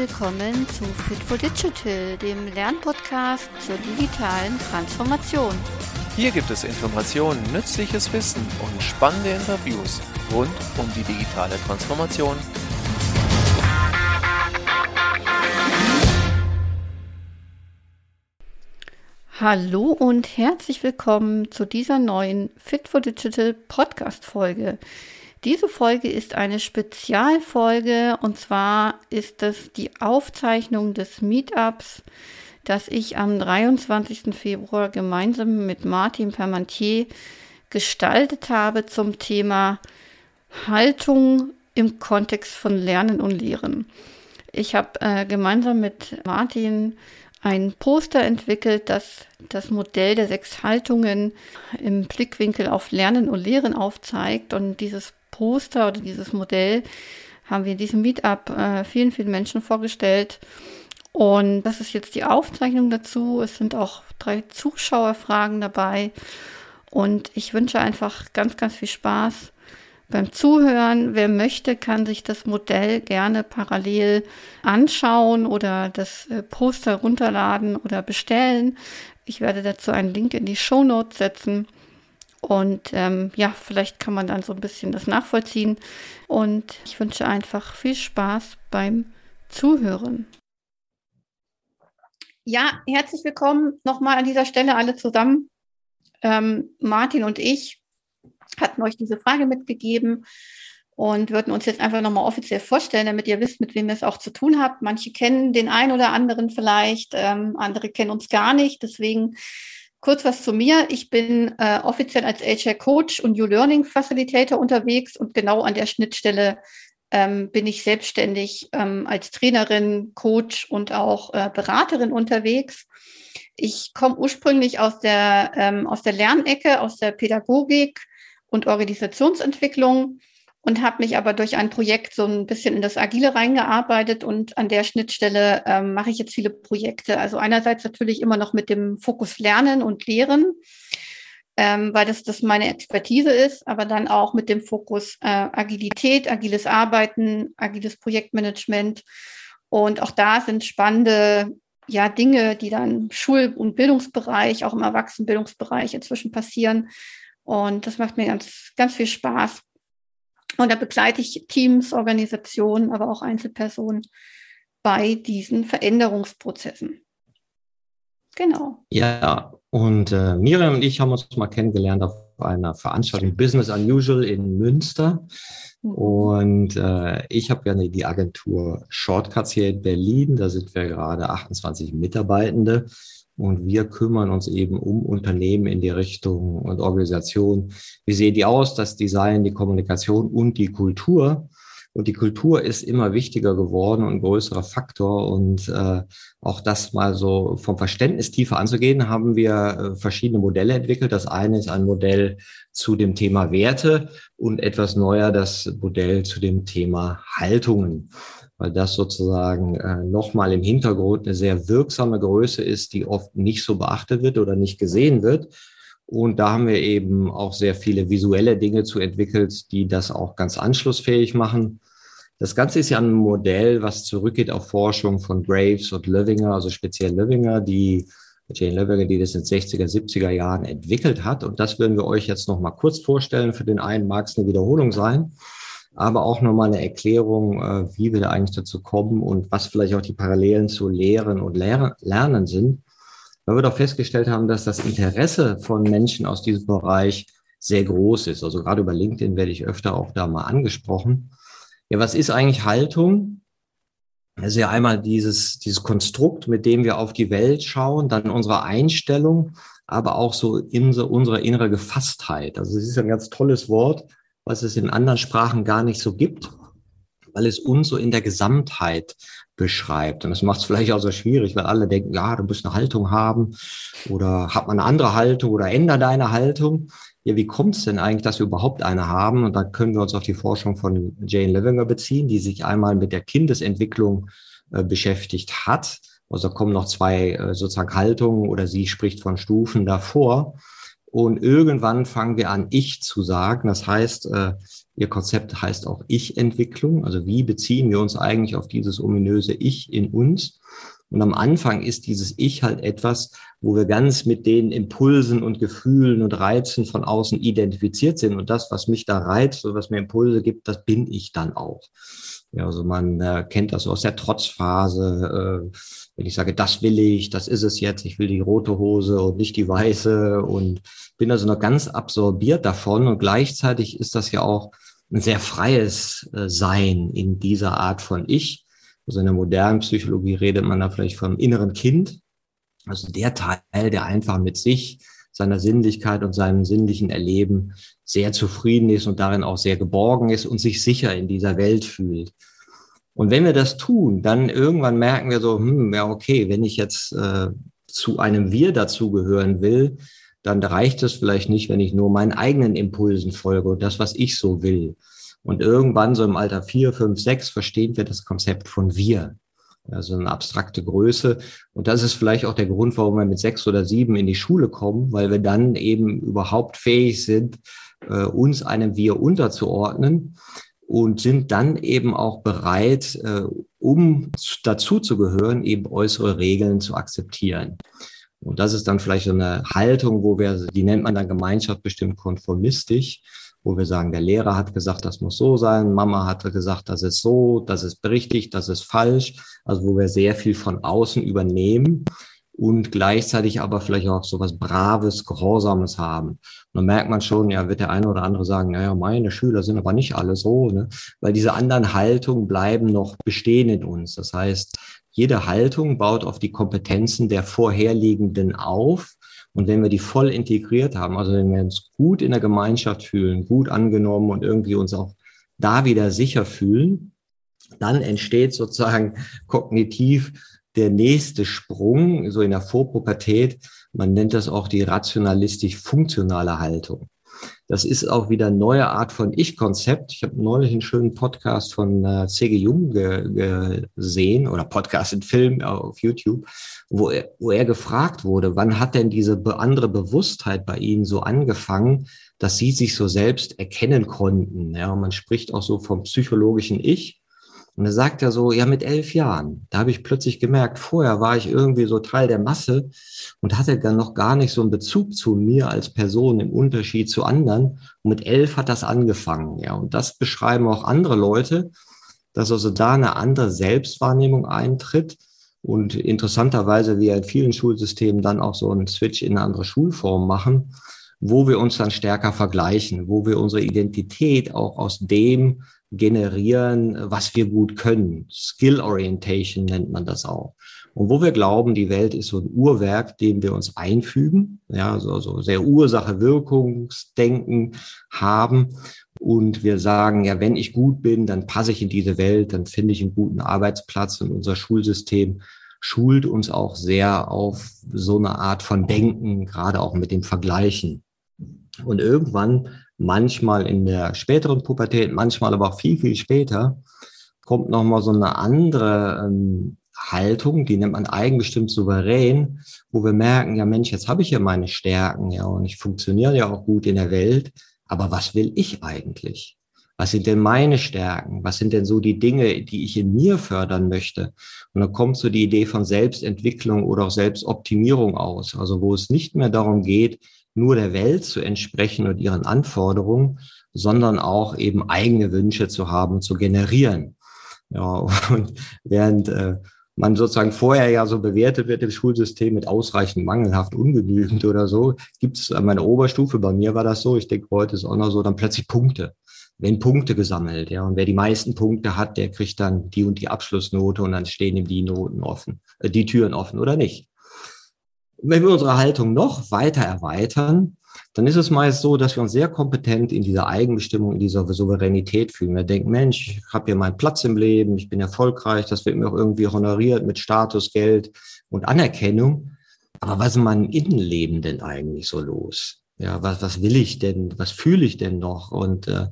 willkommen zu Fit for Digital, dem Lernpodcast zur digitalen Transformation. Hier gibt es Informationen, nützliches Wissen und spannende Interviews rund um die digitale Transformation. Hallo und herzlich willkommen zu dieser neuen Fit for Digital Podcast Folge. Diese Folge ist eine Spezialfolge und zwar ist es die Aufzeichnung des Meetups, das ich am 23. Februar gemeinsam mit Martin Permantier gestaltet habe zum Thema Haltung im Kontext von Lernen und Lehren. Ich habe äh, gemeinsam mit Martin ein Poster entwickelt, das das Modell der sechs Haltungen im Blickwinkel auf Lernen und Lehren aufzeigt. Und dieses Poster oder dieses Modell haben wir in diesem Meetup äh, vielen, vielen Menschen vorgestellt. Und das ist jetzt die Aufzeichnung dazu. Es sind auch drei Zuschauerfragen dabei. Und ich wünsche einfach ganz, ganz viel Spaß beim Zuhören. Wer möchte, kann sich das Modell gerne parallel anschauen oder das äh, Poster runterladen oder bestellen. Ich werde dazu einen Link in die Show Notes setzen. Und ähm, ja, vielleicht kann man dann so ein bisschen das nachvollziehen. Und ich wünsche einfach viel Spaß beim Zuhören. Ja, herzlich willkommen nochmal an dieser Stelle alle zusammen. Ähm, Martin und ich hatten euch diese Frage mitgegeben und würden uns jetzt einfach nochmal offiziell vorstellen, damit ihr wisst, mit wem ihr es auch zu tun habt. Manche kennen den einen oder anderen vielleicht, ähm, andere kennen uns gar nicht. Deswegen Kurz was zu mir. Ich bin äh, offiziell als HR Coach und New Learning Facilitator unterwegs und genau an der Schnittstelle ähm, bin ich selbstständig ähm, als Trainerin, Coach und auch äh, Beraterin unterwegs. Ich komme ursprünglich aus der, ähm, aus der Lernecke, aus der Pädagogik und Organisationsentwicklung und habe mich aber durch ein Projekt so ein bisschen in das Agile reingearbeitet und an der Schnittstelle ähm, mache ich jetzt viele Projekte. Also einerseits natürlich immer noch mit dem Fokus Lernen und Lehren, ähm, weil das, das meine Expertise ist, aber dann auch mit dem Fokus äh, Agilität, agiles Arbeiten, agiles Projektmanagement. Und auch da sind spannende ja, Dinge, die dann im Schul- und Bildungsbereich, auch im Erwachsenenbildungsbereich inzwischen passieren. Und das macht mir ganz, ganz viel Spaß. Und da begleite ich Teams, Organisationen, aber auch Einzelpersonen bei diesen Veränderungsprozessen. Genau. Ja, und äh, Miriam und ich haben uns mal kennengelernt auf einer Veranstaltung Business Unusual in Münster. Mhm. Und äh, ich habe ja die Agentur Shortcuts hier in Berlin. Da sind wir gerade 28 Mitarbeitende. Und wir kümmern uns eben um Unternehmen in die Richtung und Organisation. Wie sehen die aus? Das Design, die Kommunikation und die Kultur. Und die Kultur ist immer wichtiger geworden und größerer Faktor. Und äh, auch das mal so vom Verständnis tiefer anzugehen, haben wir äh, verschiedene Modelle entwickelt. Das eine ist ein Modell zu dem Thema Werte und etwas neuer das Modell zu dem Thema Haltungen weil das sozusagen äh, nochmal im Hintergrund eine sehr wirksame Größe ist, die oft nicht so beachtet wird oder nicht gesehen wird. Und da haben wir eben auch sehr viele visuelle Dinge zu entwickelt, die das auch ganz anschlussfähig machen. Das Ganze ist ja ein Modell, was zurückgeht auf Forschung von Graves und Löwinger, also speziell Löwinger, die Jane Löwinger, die das in den 60er, 70er Jahren entwickelt hat. Und das würden wir euch jetzt noch mal kurz vorstellen. Für den einen mag es eine Wiederholung sein aber auch nochmal eine Erklärung, äh, wie wir da eigentlich dazu kommen und was vielleicht auch die Parallelen zu Lehren und Lernen sind. Weil wir doch festgestellt haben, dass das Interesse von Menschen aus diesem Bereich sehr groß ist. Also gerade über LinkedIn werde ich öfter auch da mal angesprochen. Ja, was ist eigentlich Haltung? Das ist ja einmal dieses, dieses Konstrukt, mit dem wir auf die Welt schauen, dann unsere Einstellung, aber auch so in so unsere innere Gefasstheit. Also es ist ein ganz tolles Wort, was es in anderen Sprachen gar nicht so gibt, weil es uns so in der Gesamtheit beschreibt. Und das macht es vielleicht auch so schwierig, weil alle denken, ja, du musst eine Haltung haben oder hat man eine andere Haltung oder änder deine Haltung. Ja, wie kommt es denn eigentlich, dass wir überhaupt eine haben? Und da können wir uns auf die Forschung von Jane Levinger beziehen, die sich einmal mit der Kindesentwicklung äh, beschäftigt hat. Also kommen noch zwei äh, sozusagen Haltungen oder sie spricht von Stufen davor. Und irgendwann fangen wir an, ich zu sagen. Das heißt, äh, Ihr Konzept heißt auch Ich-Entwicklung. Also wie beziehen wir uns eigentlich auf dieses ominöse Ich in uns? Und am Anfang ist dieses Ich halt etwas, wo wir ganz mit den Impulsen und Gefühlen und Reizen von außen identifiziert sind. Und das, was mich da reizt oder was mir Impulse gibt, das bin ich dann auch. Ja, also man äh, kennt das aus der Trotzphase. Äh, wenn ich sage, das will ich, das ist es jetzt, ich will die rote Hose und nicht die weiße und bin also noch ganz absorbiert davon. Und gleichzeitig ist das ja auch ein sehr freies äh, Sein in dieser Art von Ich. Also in der modernen Psychologie redet man da vielleicht vom inneren Kind. Also der Teil, der einfach mit sich, seiner Sinnlichkeit und seinem sinnlichen Erleben sehr zufrieden ist und darin auch sehr geborgen ist und sich sicher in dieser Welt fühlt. Und wenn wir das tun, dann irgendwann merken wir so, hm, ja, okay, wenn ich jetzt äh, zu einem Wir dazugehören will, dann reicht es vielleicht nicht, wenn ich nur meinen eigenen Impulsen folge und das, was ich so will. Und irgendwann, so im Alter vier, fünf, sechs, verstehen wir das Konzept von wir. Also eine abstrakte Größe. Und das ist vielleicht auch der Grund, warum wir mit sechs oder sieben in die Schule kommen, weil wir dann eben überhaupt fähig sind, äh, uns einem Wir unterzuordnen und sind dann eben auch bereit, äh, um dazu zu gehören, eben äußere Regeln zu akzeptieren. Und das ist dann vielleicht so eine Haltung, wo wir, die nennt man dann Gemeinschaft bestimmt konformistisch, wo wir sagen, der Lehrer hat gesagt, das muss so sein, Mama hat gesagt, das ist so, das ist richtig, das ist falsch. Also wo wir sehr viel von außen übernehmen und gleichzeitig aber vielleicht auch so was Braves, Gehorsames haben. Und dann merkt man schon, ja, wird der eine oder andere sagen, naja, meine Schüler sind aber nicht alle so, ne? weil diese anderen Haltungen bleiben noch bestehen in uns. Das heißt, jede Haltung baut auf die Kompetenzen der vorherliegenden auf. Und wenn wir die voll integriert haben, also wenn wir uns gut in der Gemeinschaft fühlen, gut angenommen und irgendwie uns auch da wieder sicher fühlen, dann entsteht sozusagen kognitiv der nächste Sprung, so in der Vorpubertät. Man nennt das auch die rationalistisch-funktionale Haltung. Das ist auch wieder eine neue Art von Ich-Konzept. Ich habe neulich einen schönen Podcast von äh, C.G. Jung ge gesehen oder Podcast in Film auf YouTube, wo er, wo er gefragt wurde, wann hat denn diese andere Bewusstheit bei Ihnen so angefangen, dass Sie sich so selbst erkennen konnten? Ja, man spricht auch so vom psychologischen Ich. Und er sagt ja so, ja, mit elf Jahren, da habe ich plötzlich gemerkt, vorher war ich irgendwie so Teil der Masse und hatte dann noch gar nicht so einen Bezug zu mir als Person im Unterschied zu anderen. Und mit elf hat das angefangen, ja. Und das beschreiben auch andere Leute, dass also da eine andere Selbstwahrnehmung eintritt und interessanterweise wir in vielen Schulsystemen dann auch so einen Switch in eine andere Schulform machen, wo wir uns dann stärker vergleichen, wo wir unsere Identität auch aus dem generieren, was wir gut können. Skill Orientation nennt man das auch. Und wo wir glauben, die Welt ist so ein Uhrwerk, dem wir uns einfügen, ja, so, so sehr Ursache-Wirkungsdenken haben. Und wir sagen, ja, wenn ich gut bin, dann passe ich in diese Welt, dann finde ich einen guten Arbeitsplatz und unser Schulsystem schult uns auch sehr auf so eine Art von Denken, gerade auch mit dem Vergleichen. Und irgendwann manchmal in der späteren Pubertät, manchmal aber auch viel, viel später, kommt nochmal so eine andere ähm, Haltung, die nennt man eigenbestimmt souverän, wo wir merken, ja Mensch, jetzt habe ich ja meine Stärken, ja, und ich funktioniere ja auch gut in der Welt, aber was will ich eigentlich? Was sind denn meine Stärken? Was sind denn so die Dinge, die ich in mir fördern möchte? Und dann kommt so die Idee von Selbstentwicklung oder auch Selbstoptimierung aus, also wo es nicht mehr darum geht, nur der Welt zu entsprechen und ihren Anforderungen, sondern auch eben eigene Wünsche zu haben, zu generieren. Ja, und während äh, man sozusagen vorher ja so bewertet wird im Schulsystem mit ausreichend, mangelhaft, ungenügend oder so, gibt es an meiner Oberstufe, bei mir war das so, ich denke, heute ist auch noch so, dann plötzlich Punkte. Wenn Punkte gesammelt, ja, und wer die meisten Punkte hat, der kriegt dann die und die Abschlussnote und dann stehen ihm die Noten offen, äh, die Türen offen oder nicht. Wenn wir unsere Haltung noch weiter erweitern, dann ist es meist so, dass wir uns sehr kompetent in dieser Eigenbestimmung, in dieser Souveränität fühlen. Wir denken, Mensch, ich habe hier meinen Platz im Leben, ich bin erfolgreich, das wird mir auch irgendwie honoriert mit Status, Geld und Anerkennung. Aber was ist in meinem Innenleben denn eigentlich so los? Ja, was, was will ich denn? Was fühle ich denn noch? Und äh,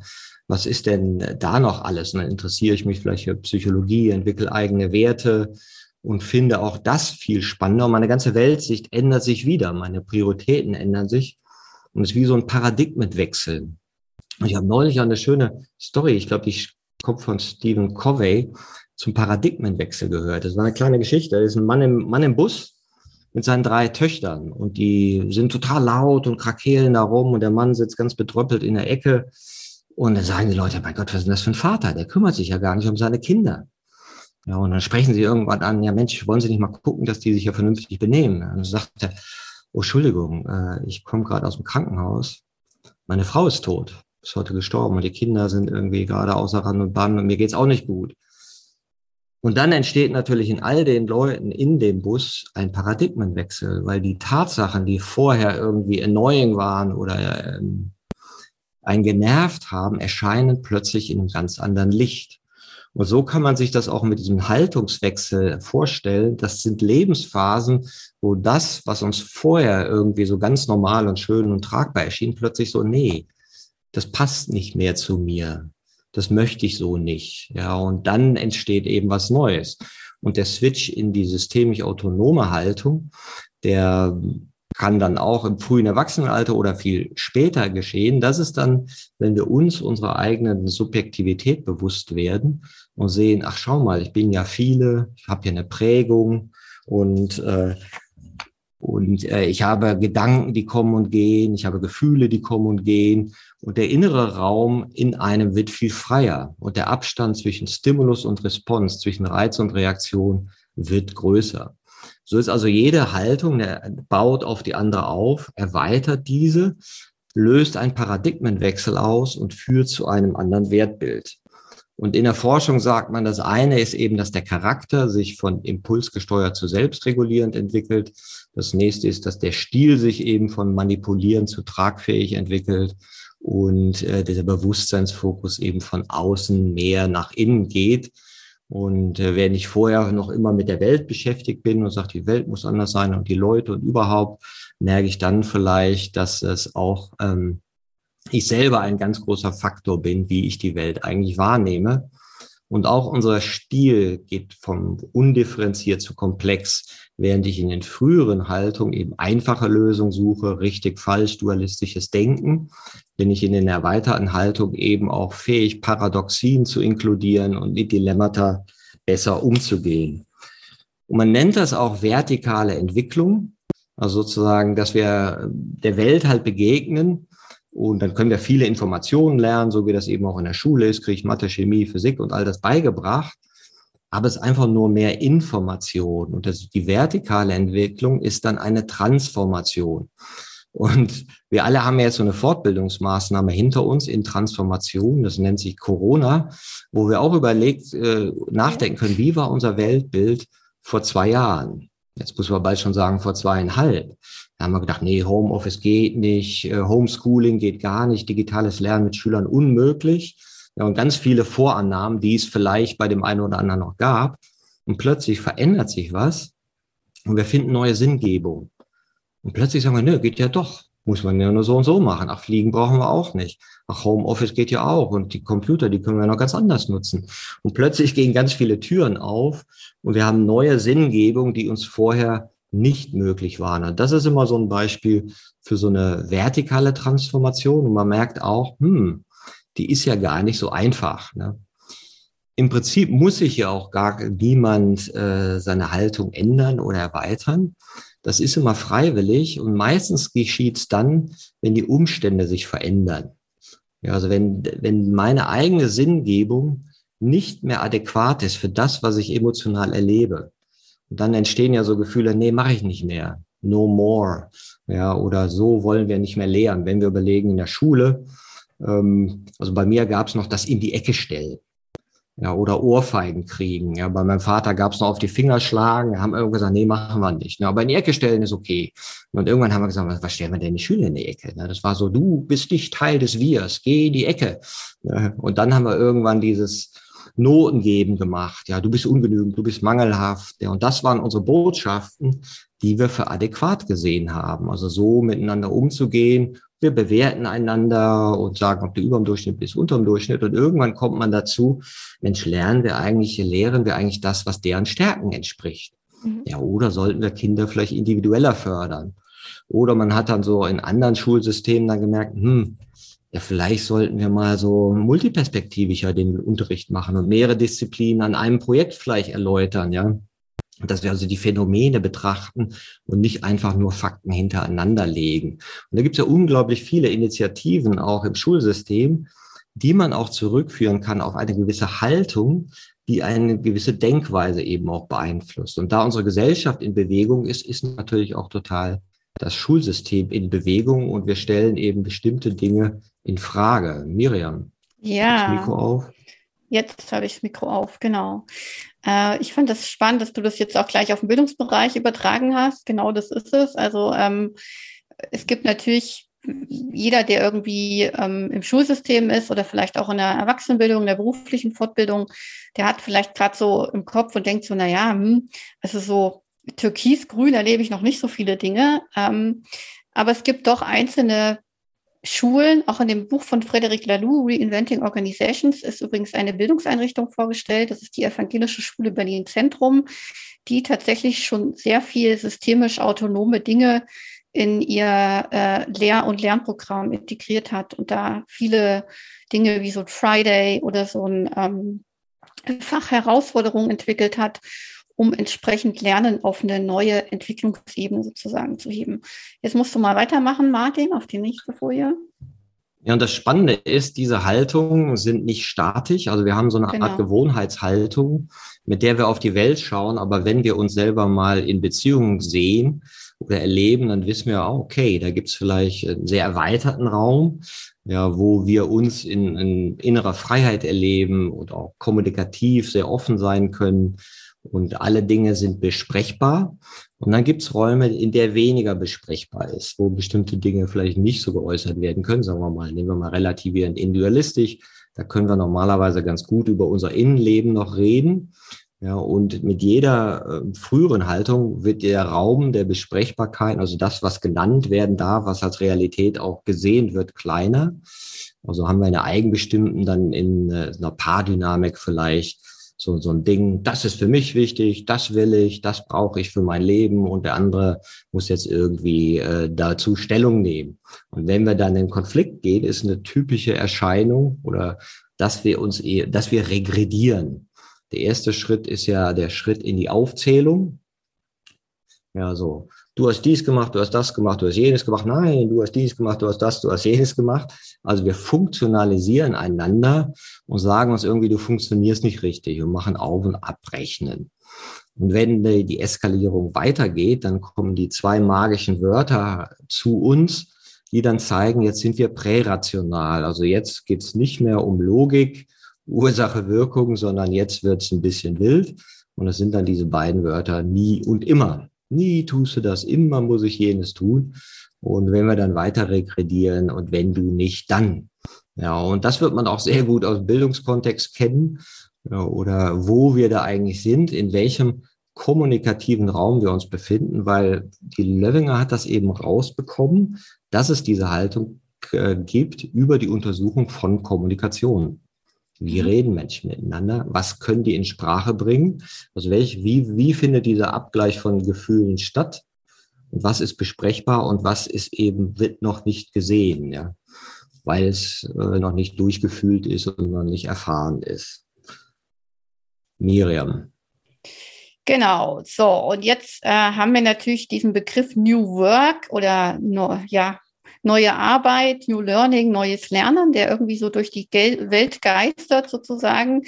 was ist denn da noch alles? Und dann interessiere ich mich vielleicht für Psychologie, entwickle eigene Werte, und finde auch das viel spannender. Meine ganze Weltsicht ändert sich wieder, meine Prioritäten ändern sich. Und es ist wie so ein Paradigmenwechsel. Ich habe neulich eine schöne Story, ich glaube, die kommt von Stephen Covey, zum Paradigmenwechsel gehört. Das war eine kleine Geschichte. Da ist ein Mann im, Mann im Bus mit seinen drei Töchtern und die sind total laut und krakeelen da rum und der Mann sitzt ganz betröppelt in der Ecke. Und dann sagen die Leute, mein Gott, was ist denn das für ein Vater? Der kümmert sich ja gar nicht um seine Kinder. Ja, und dann sprechen sie irgendwann an, ja Mensch, wollen Sie nicht mal gucken, dass die sich ja vernünftig benehmen? Und dann sagt er, oh Entschuldigung, äh, ich komme gerade aus dem Krankenhaus. Meine Frau ist tot, ist heute gestorben und die Kinder sind irgendwie gerade außer Rand und Band und mir geht's auch nicht gut. Und dann entsteht natürlich in all den Leuten in dem Bus ein Paradigmenwechsel, weil die Tatsachen, die vorher irgendwie annoying waren oder ähm, einen genervt haben, erscheinen plötzlich in einem ganz anderen Licht. Und so kann man sich das auch mit diesem Haltungswechsel vorstellen. Das sind Lebensphasen, wo das, was uns vorher irgendwie so ganz normal und schön und tragbar erschien, plötzlich so, nee, das passt nicht mehr zu mir das möchte ich so nicht. Ja, und dann entsteht eben was Neues. Und der Switch in die systemisch autonome Haltung, der kann dann auch im frühen Erwachsenenalter oder viel später geschehen. Das ist dann, wenn wir uns unserer eigenen Subjektivität bewusst werden und sehen, ach schau mal, ich bin ja viele, ich habe ja eine Prägung und äh, und äh, ich habe Gedanken, die kommen und gehen, ich habe Gefühle, die kommen und gehen. Und der innere Raum in einem wird viel freier. Und der Abstand zwischen Stimulus und Response, zwischen Reiz und Reaktion wird größer. So ist also jede Haltung, der baut auf die andere auf, erweitert diese, löst einen Paradigmenwechsel aus und führt zu einem anderen Wertbild. Und in der Forschung sagt man, das eine ist eben, dass der Charakter sich von impulsgesteuert zu selbstregulierend entwickelt. Das nächste ist, dass der Stil sich eben von manipulierend zu tragfähig entwickelt und äh, dieser Bewusstseinsfokus eben von außen mehr nach innen geht. Und äh, wenn ich vorher noch immer mit der Welt beschäftigt bin und sage, die Welt muss anders sein und die Leute und überhaupt, merke ich dann vielleicht, dass es auch ähm, ich selber ein ganz großer Faktor bin, wie ich die Welt eigentlich wahrnehme. Und auch unser Stil geht vom undifferenziert zu komplex, während ich in den früheren Haltungen eben einfache Lösungen suche, richtig, falsch, dualistisches Denken, bin ich in den erweiterten Haltungen eben auch fähig, Paradoxien zu inkludieren und mit Dilemmata besser umzugehen. Und man nennt das auch vertikale Entwicklung, also sozusagen, dass wir der Welt halt begegnen und dann können wir viele Informationen lernen, so wie das eben auch in der Schule ist, kriege ich Mathe, Chemie, Physik und all das beigebracht. Aber es ist einfach nur mehr Information. Und das, die vertikale Entwicklung ist dann eine Transformation. Und wir alle haben jetzt so eine Fortbildungsmaßnahme hinter uns in Transformation. Das nennt sich Corona, wo wir auch überlegt, äh, nachdenken können, wie war unser Weltbild vor zwei Jahren? Jetzt muss man bald schon sagen, vor zweieinhalb. Da haben wir gedacht, nee, Homeoffice geht nicht, äh, Homeschooling geht gar nicht, digitales Lernen mit Schülern unmöglich. Ja, und ganz viele Vorannahmen, die es vielleicht bei dem einen oder anderen noch gab. Und plötzlich verändert sich was und wir finden neue Sinngebung. Und plötzlich sagen wir, nö, geht ja doch. Muss man ja nur so und so machen. Ach, Fliegen brauchen wir auch nicht. Ach, Homeoffice geht ja auch. Und die Computer, die können wir noch ganz anders nutzen. Und plötzlich gehen ganz viele Türen auf und wir haben neue Sinngebung, die uns vorher nicht möglich waren. Und das ist immer so ein Beispiel für so eine vertikale Transformation. Und man merkt auch, hm, die ist ja gar nicht so einfach. Ne? Im Prinzip muss sich ja auch gar niemand äh, seine Haltung ändern oder erweitern. Das ist immer freiwillig und meistens geschieht es dann, wenn die Umstände sich verändern. Ja, also wenn, wenn meine eigene Sinngebung nicht mehr adäquat ist für das, was ich emotional erlebe, und dann entstehen ja so Gefühle, nee, mache ich nicht mehr. No more. Ja, oder so wollen wir nicht mehr lehren. Wenn wir überlegen in der Schule, ähm, also bei mir gab es noch das in die Ecke stellen. Ja, oder Ohrfeigen kriegen. Ja, bei meinem Vater gab es noch auf die Finger schlagen. haben wir gesagt, nee, machen wir nicht. Ja, aber in die Ecke stellen ist okay. Und irgendwann haben wir gesagt, was, was stellen wir denn die Schüler in die Ecke? Ja, das war so, du bist nicht Teil des Wirs, geh in die Ecke. Ja, und dann haben wir irgendwann dieses, Noten geben gemacht. Ja, du bist ungenügend, du bist mangelhaft. Ja, und das waren unsere Botschaften, die wir für adäquat gesehen haben. Also so miteinander umzugehen. Wir bewerten einander und sagen, ob du über dem Durchschnitt bist, unter dem Durchschnitt. Und irgendwann kommt man dazu, Mensch, lernen wir eigentlich, lehren wir eigentlich das, was deren Stärken entspricht. Mhm. Ja, oder sollten wir Kinder vielleicht individueller fördern? Oder man hat dann so in anderen Schulsystemen dann gemerkt, hm, ja, vielleicht sollten wir mal so multiperspektivischer den Unterricht machen und mehrere Disziplinen an einem Projekt vielleicht erläutern, ja. Dass wir also die Phänomene betrachten und nicht einfach nur Fakten hintereinander legen. Und da gibt es ja unglaublich viele Initiativen auch im Schulsystem, die man auch zurückführen kann auf eine gewisse Haltung, die eine gewisse Denkweise eben auch beeinflusst. Und da unsere Gesellschaft in Bewegung ist, ist natürlich auch total das Schulsystem in Bewegung und wir stellen eben bestimmte Dinge in Frage. Miriam, ja. das Mikro auf. Jetzt habe ich das Mikro auf, genau. Äh, ich fand das spannend, dass du das jetzt auch gleich auf den Bildungsbereich übertragen hast. Genau das ist es. Also ähm, es gibt natürlich jeder, der irgendwie ähm, im Schulsystem ist oder vielleicht auch in der Erwachsenenbildung, in der beruflichen Fortbildung, der hat vielleicht gerade so im Kopf und denkt so, na ja, hm, also so türkisgrün erlebe ich noch nicht so viele Dinge. Ähm, aber es gibt doch einzelne Schulen, auch in dem Buch von Frederic Laloux, Reinventing Organizations, ist übrigens eine Bildungseinrichtung vorgestellt. Das ist die Evangelische Schule Berlin Zentrum, die tatsächlich schon sehr viel systemisch autonome Dinge in ihr äh, Lehr- und Lernprogramm integriert hat und da viele Dinge wie so ein Friday oder so ein ähm, Fachherausforderung entwickelt hat, um entsprechend Lernen auf eine neue Entwicklungsebene sozusagen zu heben. Jetzt musst du mal weitermachen, Martin, auf die nächste Folie. Ja, und das Spannende ist, diese Haltungen sind nicht statisch. Also wir haben so eine genau. Art Gewohnheitshaltung, mit der wir auf die Welt schauen. Aber wenn wir uns selber mal in Beziehungen sehen, oder erleben, dann wissen wir auch, okay, da gibt es vielleicht einen sehr erweiterten Raum, ja, wo wir uns in, in innerer Freiheit erleben und auch kommunikativ sehr offen sein können. Und alle Dinge sind besprechbar. Und dann gibt es Räume, in der weniger besprechbar ist, wo bestimmte Dinge vielleicht nicht so geäußert werden können. Sagen wir mal, nehmen wir mal relativierend individualistisch. Da können wir normalerweise ganz gut über unser Innenleben noch reden. Ja, und mit jeder äh, früheren Haltung wird der Raum der Besprechbarkeit, also das, was genannt werden darf, was als Realität auch gesehen wird, kleiner. Also haben wir eine eigenbestimmten dann in äh, einer Paardynamik vielleicht so, so ein Ding, das ist für mich wichtig, das will ich, das brauche ich für mein Leben und der andere muss jetzt irgendwie äh, dazu Stellung nehmen. Und wenn wir dann in Konflikt gehen, ist eine typische Erscheinung oder dass wir uns, dass wir regredieren. Der erste Schritt ist ja der Schritt in die Aufzählung. Ja, so, du hast dies gemacht, du hast das gemacht, du hast jenes gemacht. Nein, du hast dies gemacht, du hast das, du hast jenes gemacht. Also wir funktionalisieren einander und sagen uns irgendwie, du funktionierst nicht richtig und machen Auf- und Abrechnen. Und wenn die Eskalierung weitergeht, dann kommen die zwei magischen Wörter zu uns, die dann zeigen, jetzt sind wir prärational. Also jetzt geht es nicht mehr um Logik, Ursache, Wirkung, sondern jetzt wird es ein bisschen wild. Und das sind dann diese beiden Wörter nie und immer. Nie tust du das, immer muss ich jenes tun. Und wenn wir dann weiter regredieren und wenn du nicht, dann. Ja, und das wird man auch sehr gut aus dem Bildungskontext kennen ja, oder wo wir da eigentlich sind, in welchem kommunikativen Raum wir uns befinden, weil die Löwinger hat das eben rausbekommen, dass es diese Haltung äh, gibt über die Untersuchung von Kommunikation. Wie mhm. reden Menschen miteinander? Was können die in Sprache bringen? Also welch, wie, wie findet dieser Abgleich von Gefühlen statt? Was ist besprechbar und was ist eben, wird noch nicht gesehen, ja? Weil es äh, noch nicht durchgefühlt ist und noch nicht erfahren ist. Miriam. Genau, so und jetzt äh, haben wir natürlich diesen Begriff New Work oder nur, ja, neue Arbeit, New Learning, neues Lernen, der irgendwie so durch die Gel Welt geistert sozusagen.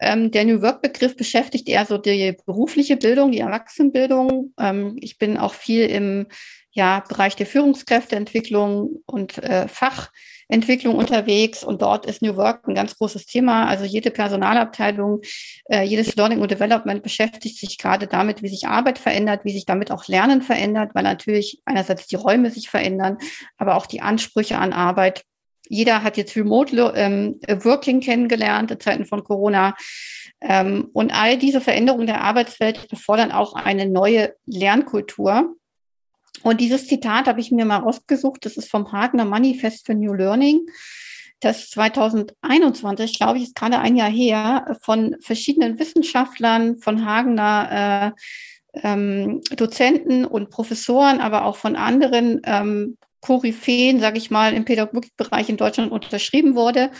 Ähm, der New Work-Begriff beschäftigt eher so die berufliche Bildung, die Erwachsenenbildung. Ähm, ich bin auch viel im ja, Bereich der Führungskräfteentwicklung und äh, Fach. Entwicklung unterwegs und dort ist New Work ein ganz großes Thema. Also jede Personalabteilung, äh, jedes Learning und Development beschäftigt sich gerade damit, wie sich Arbeit verändert, wie sich damit auch Lernen verändert, weil natürlich einerseits die Räume sich verändern, aber auch die Ansprüche an Arbeit. Jeder hat jetzt Remote ähm, Working kennengelernt in Zeiten von Corona. Ähm, und all diese Veränderungen der Arbeitswelt erfordern auch eine neue Lernkultur. Und dieses Zitat habe ich mir mal rausgesucht. Das ist vom Hagner Manifest für New Learning. Das 2021, glaube ich, ist gerade ein Jahr her, von verschiedenen Wissenschaftlern von Hagener ähm, Dozenten und Professoren, aber auch von anderen ähm, Koryphäen, sage ich mal, im Pädagogikbereich in Deutschland unterschrieben wurde.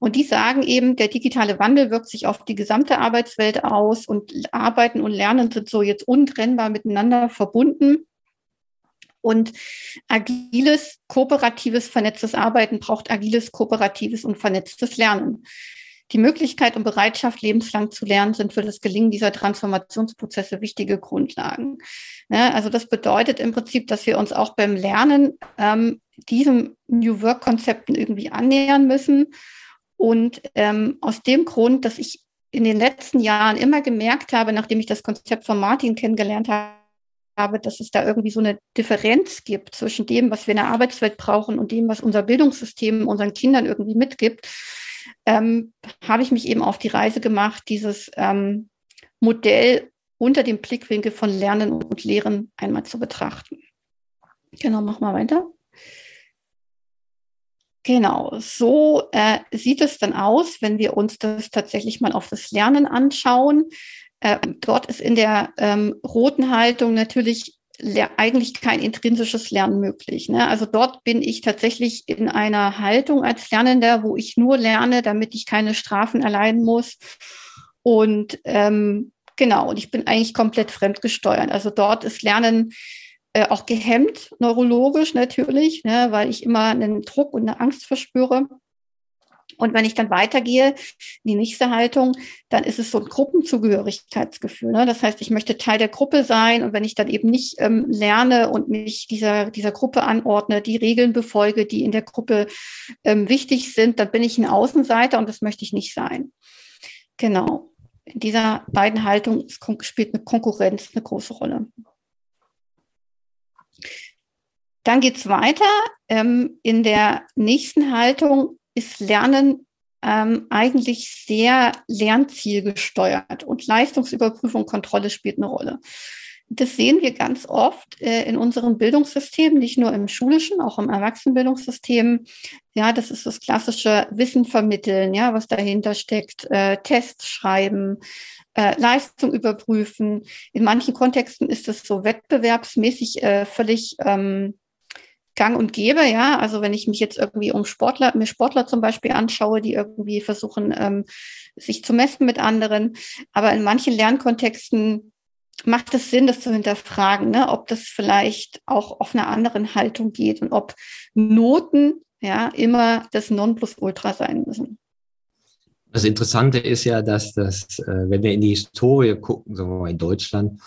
Und die sagen eben, der digitale Wandel wirkt sich auf die gesamte Arbeitswelt aus und Arbeiten und Lernen sind so jetzt untrennbar miteinander verbunden. Und agiles, kooperatives, vernetztes Arbeiten braucht agiles, kooperatives und vernetztes Lernen. Die Möglichkeit und Bereitschaft, lebenslang zu lernen, sind für das Gelingen dieser Transformationsprozesse wichtige Grundlagen. Ja, also das bedeutet im Prinzip, dass wir uns auch beim Lernen ähm, diesem New Work-Konzepten irgendwie annähern müssen. Und ähm, aus dem Grund, dass ich in den letzten Jahren immer gemerkt habe, nachdem ich das Konzept von Martin kennengelernt habe, dass es da irgendwie so eine Differenz gibt zwischen dem, was wir in der Arbeitswelt brauchen und dem, was unser Bildungssystem unseren Kindern irgendwie mitgibt, ähm, habe ich mich eben auf die Reise gemacht, dieses ähm, Modell unter dem Blickwinkel von Lernen und Lehren einmal zu betrachten. Genau, mach mal weiter. Genau, so äh, sieht es dann aus, wenn wir uns das tatsächlich mal auf das Lernen anschauen. Äh, dort ist in der ähm, roten Haltung natürlich eigentlich kein intrinsisches Lernen möglich. Ne? Also dort bin ich tatsächlich in einer Haltung als Lernender, wo ich nur lerne, damit ich keine Strafen erleiden muss. Und ähm, genau, und ich bin eigentlich komplett fremdgesteuert. Also dort ist Lernen äh, auch gehemmt, neurologisch natürlich, ne? weil ich immer einen Druck und eine Angst verspüre. Und wenn ich dann weitergehe, in die nächste Haltung, dann ist es so ein Gruppenzugehörigkeitsgefühl. Ne? Das heißt, ich möchte Teil der Gruppe sein und wenn ich dann eben nicht ähm, lerne und mich dieser, dieser Gruppe anordne, die Regeln befolge, die in der Gruppe ähm, wichtig sind, dann bin ich ein Außenseiter und das möchte ich nicht sein. Genau. In dieser beiden Haltungen spielt eine Konkurrenz eine große Rolle. Dann geht es weiter. Ähm, in der nächsten Haltung ist Lernen ähm, eigentlich sehr lernzielgesteuert und Leistungsüberprüfung, Kontrolle spielt eine Rolle. Das sehen wir ganz oft äh, in unserem Bildungssystem, nicht nur im schulischen, auch im Erwachsenenbildungssystem. Ja, das ist das klassische Wissen vermitteln, ja, was dahinter steckt, äh, Tests schreiben, äh, Leistung überprüfen. In manchen Kontexten ist es so wettbewerbsmäßig äh, völlig ähm, gang und gäbe, ja. Also wenn ich mich jetzt irgendwie um Sportler, mir Sportler zum Beispiel anschaue, die irgendwie versuchen, ähm, sich zu messen mit anderen. Aber in manchen Lernkontexten macht es Sinn, das zu hinterfragen, ne? ob das vielleicht auch auf einer anderen Haltung geht und ob Noten ja immer das Nonplusultra sein müssen. Das Interessante ist ja, dass das, äh, wenn wir in die Historie gucken, sagen wir mal in Deutschland,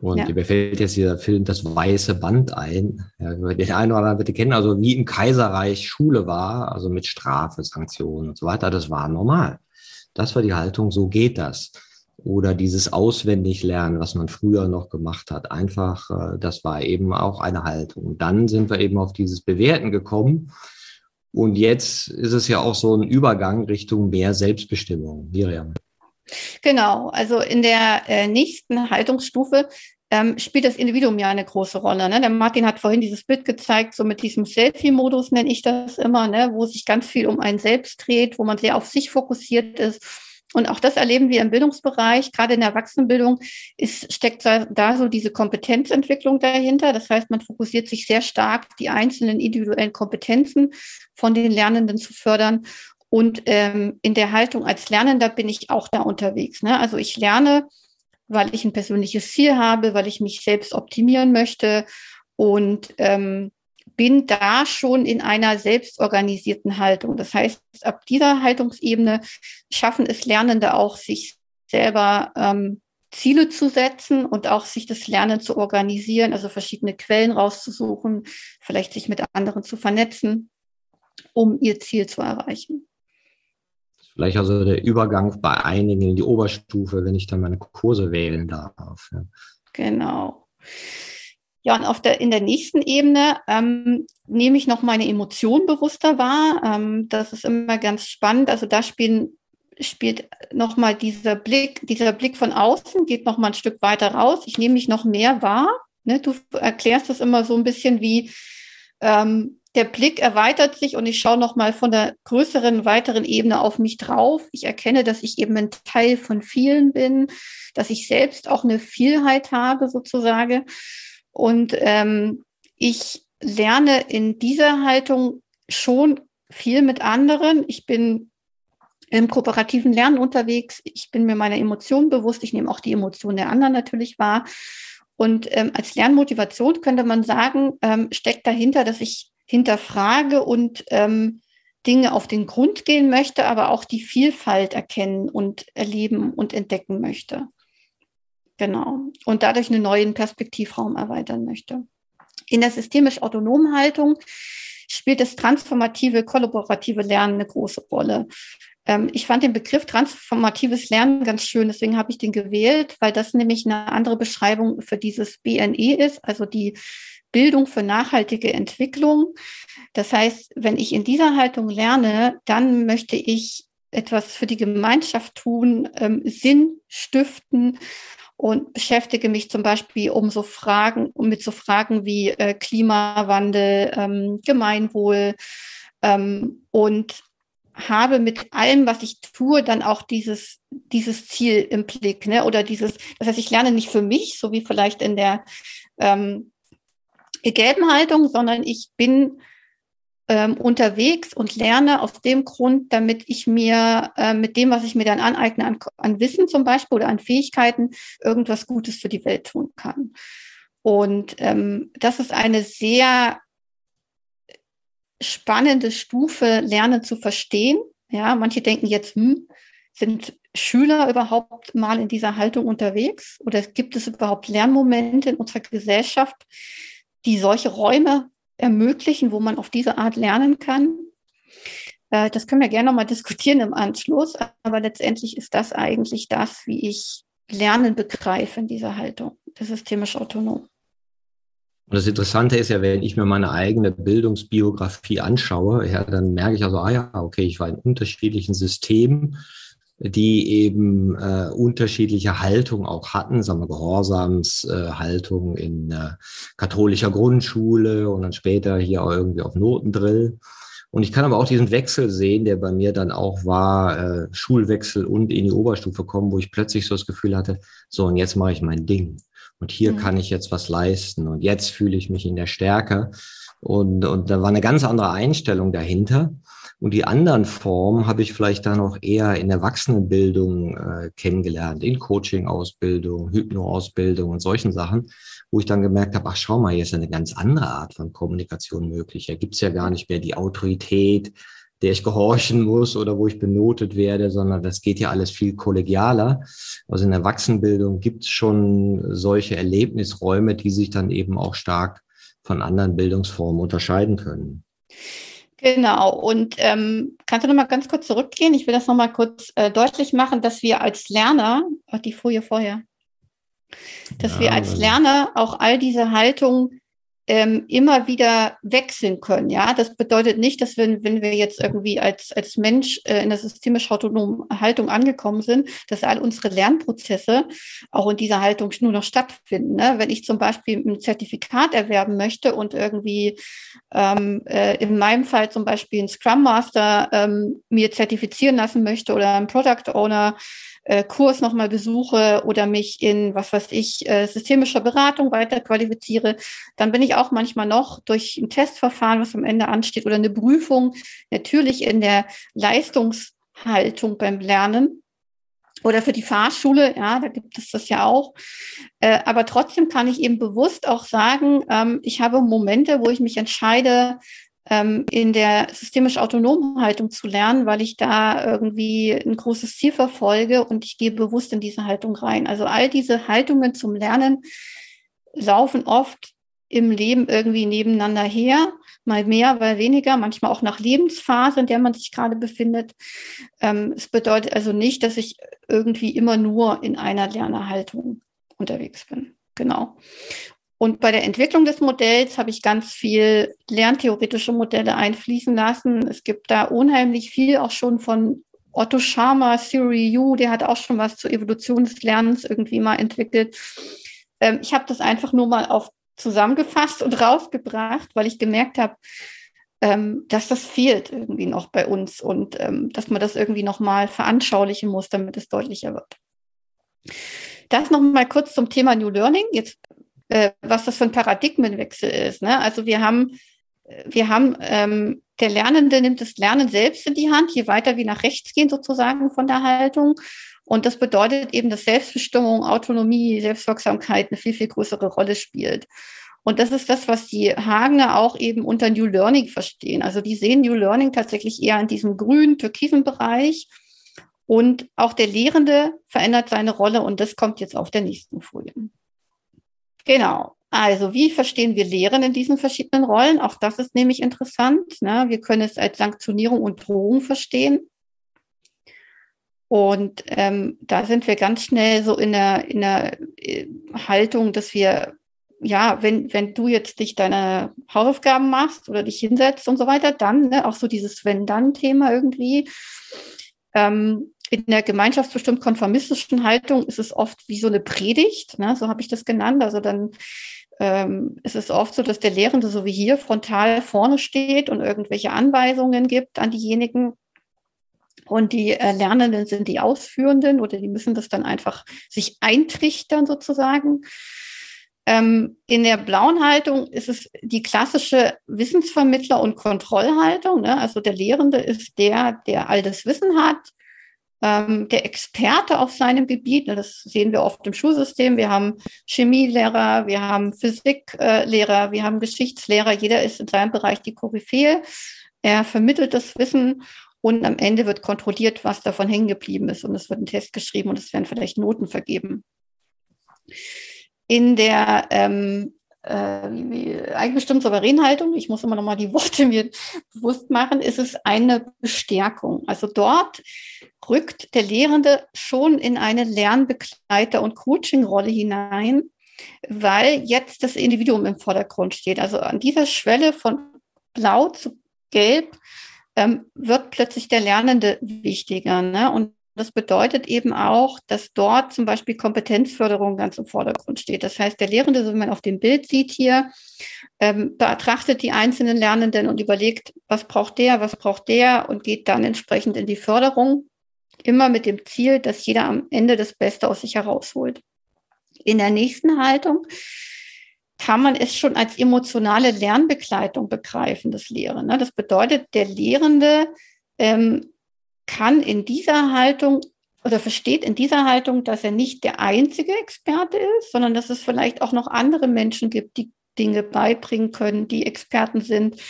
und ja. mir fällt jetzt dieser Film Das Weiße Band ein. Ja, den einen oder anderen bitte kennen, also wie im Kaiserreich Schule war, also mit Strafe, Sanktionen und so weiter, das war normal. Das war die Haltung, so geht das. Oder dieses Auswendiglernen, was man früher noch gemacht hat. Einfach, äh, das war eben auch eine Haltung. Und dann sind wir eben auf dieses Bewerten gekommen. Und jetzt ist es ja auch so ein Übergang Richtung mehr Selbstbestimmung. Miriam. Genau, also in der äh, nächsten Haltungsstufe ähm, spielt das Individuum ja eine große Rolle. Ne? Der Martin hat vorhin dieses Bild gezeigt, so mit diesem Selfie-Modus nenne ich das immer, ne? wo sich ganz viel um einen selbst dreht, wo man sehr auf sich fokussiert ist. Und auch das erleben wir im Bildungsbereich, gerade in der Erwachsenenbildung ist, steckt da, da so diese Kompetenzentwicklung dahinter. Das heißt, man fokussiert sich sehr stark, die einzelnen individuellen Kompetenzen von den Lernenden zu fördern. Und ähm, in der Haltung als Lernender bin ich auch da unterwegs. Ne? Also ich lerne, weil ich ein persönliches Ziel habe, weil ich mich selbst optimieren möchte und ähm, bin da schon in einer selbstorganisierten Haltung. Das heißt, ab dieser Haltungsebene schaffen es Lernende auch, sich selber ähm, Ziele zu setzen und auch sich das Lernen zu organisieren, also verschiedene Quellen rauszusuchen, vielleicht sich mit anderen zu vernetzen, um ihr Ziel zu erreichen. Vielleicht also der Übergang bei einigen in die Oberstufe, wenn ich dann meine Kurse wählen darf. Ja. Genau. Ja, und auf der, in der nächsten Ebene ähm, nehme ich noch meine Emotionen bewusster wahr. Ähm, das ist immer ganz spannend. Also da spielen, spielt nochmal dieser Blick, dieser Blick von außen, geht nochmal ein Stück weiter raus. Ich nehme mich noch mehr wahr. Ne? Du erklärst das immer so ein bisschen wie, ähm, der Blick erweitert sich und ich schaue nochmal von der größeren, weiteren Ebene auf mich drauf. Ich erkenne, dass ich eben ein Teil von vielen bin, dass ich selbst auch eine Vielheit habe sozusagen. Und ähm, ich lerne in dieser Haltung schon viel mit anderen. Ich bin im kooperativen Lernen unterwegs. Ich bin mir meiner Emotionen bewusst. Ich nehme auch die Emotionen der anderen natürlich wahr. Und ähm, als Lernmotivation könnte man sagen, ähm, steckt dahinter, dass ich hinterfrage und ähm, Dinge auf den Grund gehen möchte, aber auch die Vielfalt erkennen und erleben und entdecken möchte. Genau. Und dadurch einen neuen Perspektivraum erweitern möchte. In der systemisch autonomen Haltung spielt das transformative, kollaborative Lernen eine große Rolle. Ähm, ich fand den Begriff transformatives Lernen ganz schön, deswegen habe ich den gewählt, weil das nämlich eine andere Beschreibung für dieses BNE ist, also die Bildung für nachhaltige Entwicklung. Das heißt, wenn ich in dieser Haltung lerne, dann möchte ich etwas für die Gemeinschaft tun, ähm, Sinn stiften und beschäftige mich zum Beispiel um so Fragen, um mit so Fragen wie äh, Klimawandel, ähm, Gemeinwohl und habe mit allem, was ich tue, dann auch dieses, dieses Ziel im Blick, ne? Oder dieses, das heißt, ich lerne nicht für mich, so wie vielleicht in der ähm, gelben Haltung, sondern ich bin ähm, unterwegs und lerne aus dem Grund, damit ich mir äh, mit dem, was ich mir dann aneigne, an, an Wissen zum Beispiel oder an Fähigkeiten, irgendwas Gutes für die Welt tun kann. Und ähm, das ist eine sehr spannende Stufe, Lernen zu verstehen. Ja, manche denken jetzt, hm, sind Schüler überhaupt mal in dieser Haltung unterwegs? Oder gibt es überhaupt Lernmomente in unserer Gesellschaft, die solche Räume ermöglichen, wo man auf diese Art lernen kann. Äh, das können wir gerne nochmal diskutieren im Anschluss, aber letztendlich ist das eigentlich das, wie ich Lernen begreife in dieser Haltung, das systemisch autonom. Und das Interessante ist ja, wenn ich mir meine eigene Bildungsbiografie anschaue, ja, dann merke ich also, ah ja, okay, ich war in unterschiedlichen Systemen die eben äh, unterschiedliche Haltung auch hatten, sagen wir Gehorsamshaltung äh, in äh, katholischer Grundschule und dann später hier auch irgendwie auf Notendrill. Und ich kann aber auch diesen Wechsel sehen, der bei mir dann auch war, äh, Schulwechsel und in die Oberstufe kommen, wo ich plötzlich so das Gefühl hatte, so und jetzt mache ich mein Ding. Und hier mhm. kann ich jetzt was leisten und jetzt fühle ich mich in der Stärke. Und, und da war eine ganz andere Einstellung dahinter. Und die anderen Formen habe ich vielleicht dann auch eher in Erwachsenenbildung äh, kennengelernt, in Coaching-Ausbildung, Hypno-Ausbildung und solchen Sachen, wo ich dann gemerkt habe, ach schau mal, hier ist eine ganz andere Art von Kommunikation möglich. Hier gibt's ja gar nicht mehr die Autorität, der ich gehorchen muss oder wo ich benotet werde, sondern das geht ja alles viel kollegialer. Also in der Erwachsenenbildung gibt's schon solche Erlebnisräume, die sich dann eben auch stark von anderen Bildungsformen unterscheiden können. Genau. Und ähm, kannst du noch mal ganz kurz zurückgehen? Ich will das noch mal kurz äh, deutlich machen, dass wir als Lerner, oh, die Folie vorher, dass ja, wir als Lerner auch all diese Haltung ähm, immer wieder wechseln können. Ja, das bedeutet nicht, dass wir, wenn wir jetzt irgendwie als, als Mensch äh, in der systemisch autonomen Haltung angekommen sind, dass all unsere Lernprozesse auch in dieser Haltung nur noch stattfinden. Ne? Wenn ich zum Beispiel ein Zertifikat erwerben möchte und irgendwie ähm, äh, in meinem Fall zum Beispiel ein Scrum Master ähm, mir zertifizieren lassen möchte oder ein Product Owner, äh, Kurs nochmal besuche oder mich in, was weiß ich, äh, systemischer Beratung weiter qualifiziere, dann bin ich auch manchmal noch durch ein Testverfahren, was am Ende ansteht, oder eine Prüfung natürlich in der Leistungshaltung beim Lernen oder für die Fahrschule, ja, da gibt es das ja auch. Äh, aber trotzdem kann ich eben bewusst auch sagen, ähm, ich habe Momente, wo ich mich entscheide, in der systemisch autonomen Haltung zu lernen, weil ich da irgendwie ein großes Ziel verfolge und ich gehe bewusst in diese Haltung rein. Also all diese Haltungen zum Lernen laufen oft im Leben irgendwie nebeneinander her, mal mehr, mal weniger, manchmal auch nach Lebensphase, in der man sich gerade befindet. Ähm, es bedeutet also nicht, dass ich irgendwie immer nur in einer Lernerhaltung unterwegs bin. Genau. Und bei der Entwicklung des Modells habe ich ganz viel lerntheoretische Modelle einfließen lassen. Es gibt da unheimlich viel auch schon von Otto Scharmer, Theory U, der hat auch schon was zur Evolution des Lernens irgendwie mal entwickelt. Ähm, ich habe das einfach nur mal auf zusammengefasst und rausgebracht, weil ich gemerkt habe, ähm, dass das fehlt irgendwie noch bei uns und ähm, dass man das irgendwie nochmal veranschaulichen muss, damit es deutlicher wird. Das nochmal kurz zum Thema New Learning, jetzt, äh, was das für ein Paradigmenwechsel ist. Ne? Also wir haben, wir haben, ähm, der Lernende nimmt das Lernen selbst in die Hand, je weiter wir nach rechts gehen sozusagen von der Haltung. Und das bedeutet eben, dass Selbstbestimmung, Autonomie, Selbstwirksamkeit eine viel, viel größere Rolle spielt. Und das ist das, was die Hagener auch eben unter New Learning verstehen. Also die sehen New Learning tatsächlich eher in diesem grünen, türkisen Bereich. Und auch der Lehrende verändert seine Rolle und das kommt jetzt auf der nächsten Folie. Genau. Also wie verstehen wir Lehren in diesen verschiedenen Rollen? Auch das ist nämlich interessant. Ne? Wir können es als Sanktionierung und Drohung verstehen. Und ähm, da sind wir ganz schnell so in der, in der äh, Haltung, dass wir ja, wenn, wenn du jetzt dich deine Hausaufgaben machst oder dich hinsetzt und so weiter, dann ne, auch so dieses Wenn-Dann-Thema irgendwie. Ähm, in der gemeinschaftsbestimmt konformistischen Haltung ist es oft wie so eine Predigt, ne, so habe ich das genannt. Also dann ähm, ist es oft so, dass der Lehrende so wie hier frontal vorne steht und irgendwelche Anweisungen gibt an diejenigen. Und die äh, Lernenden sind die Ausführenden oder die müssen das dann einfach sich eintrichtern sozusagen. Ähm, in der blauen Haltung ist es die klassische Wissensvermittler- und Kontrollhaltung. Ne? Also der Lehrende ist der, der all das Wissen hat, ähm, der Experte auf seinem Gebiet. Ne? Das sehen wir oft im Schulsystem. Wir haben Chemielehrer, wir haben Physiklehrer, wir haben Geschichtslehrer. Jeder ist in seinem Bereich die Koryphäe. Er vermittelt das Wissen und am Ende wird kontrolliert, was davon hängen geblieben ist. Und es wird ein Test geschrieben und es werden vielleicht Noten vergeben in der ähm, äh, eigenbestimmt souveränen Haltung, ich muss immer noch mal die Worte mir bewusst machen, ist es eine Bestärkung. Also dort rückt der Lehrende schon in eine Lernbegleiter- und Coaching-Rolle hinein, weil jetzt das Individuum im Vordergrund steht. Also an dieser Schwelle von blau zu gelb ähm, wird plötzlich der Lernende wichtiger. Ne? Und das bedeutet eben auch, dass dort zum Beispiel Kompetenzförderung ganz im Vordergrund steht. Das heißt, der Lehrende, so wie man auf dem Bild sieht hier, ähm, betrachtet die einzelnen Lernenden und überlegt, was braucht der, was braucht der und geht dann entsprechend in die Förderung. Immer mit dem Ziel, dass jeder am Ende das Beste aus sich herausholt. In der nächsten Haltung kann man es schon als emotionale Lernbegleitung begreifen, das Lehren. Ne? Das bedeutet, der Lehrende ähm, kann in dieser Haltung oder versteht in dieser Haltung, dass er nicht der einzige Experte ist, sondern dass es vielleicht auch noch andere Menschen gibt, die Dinge beibringen können, die Experten sind.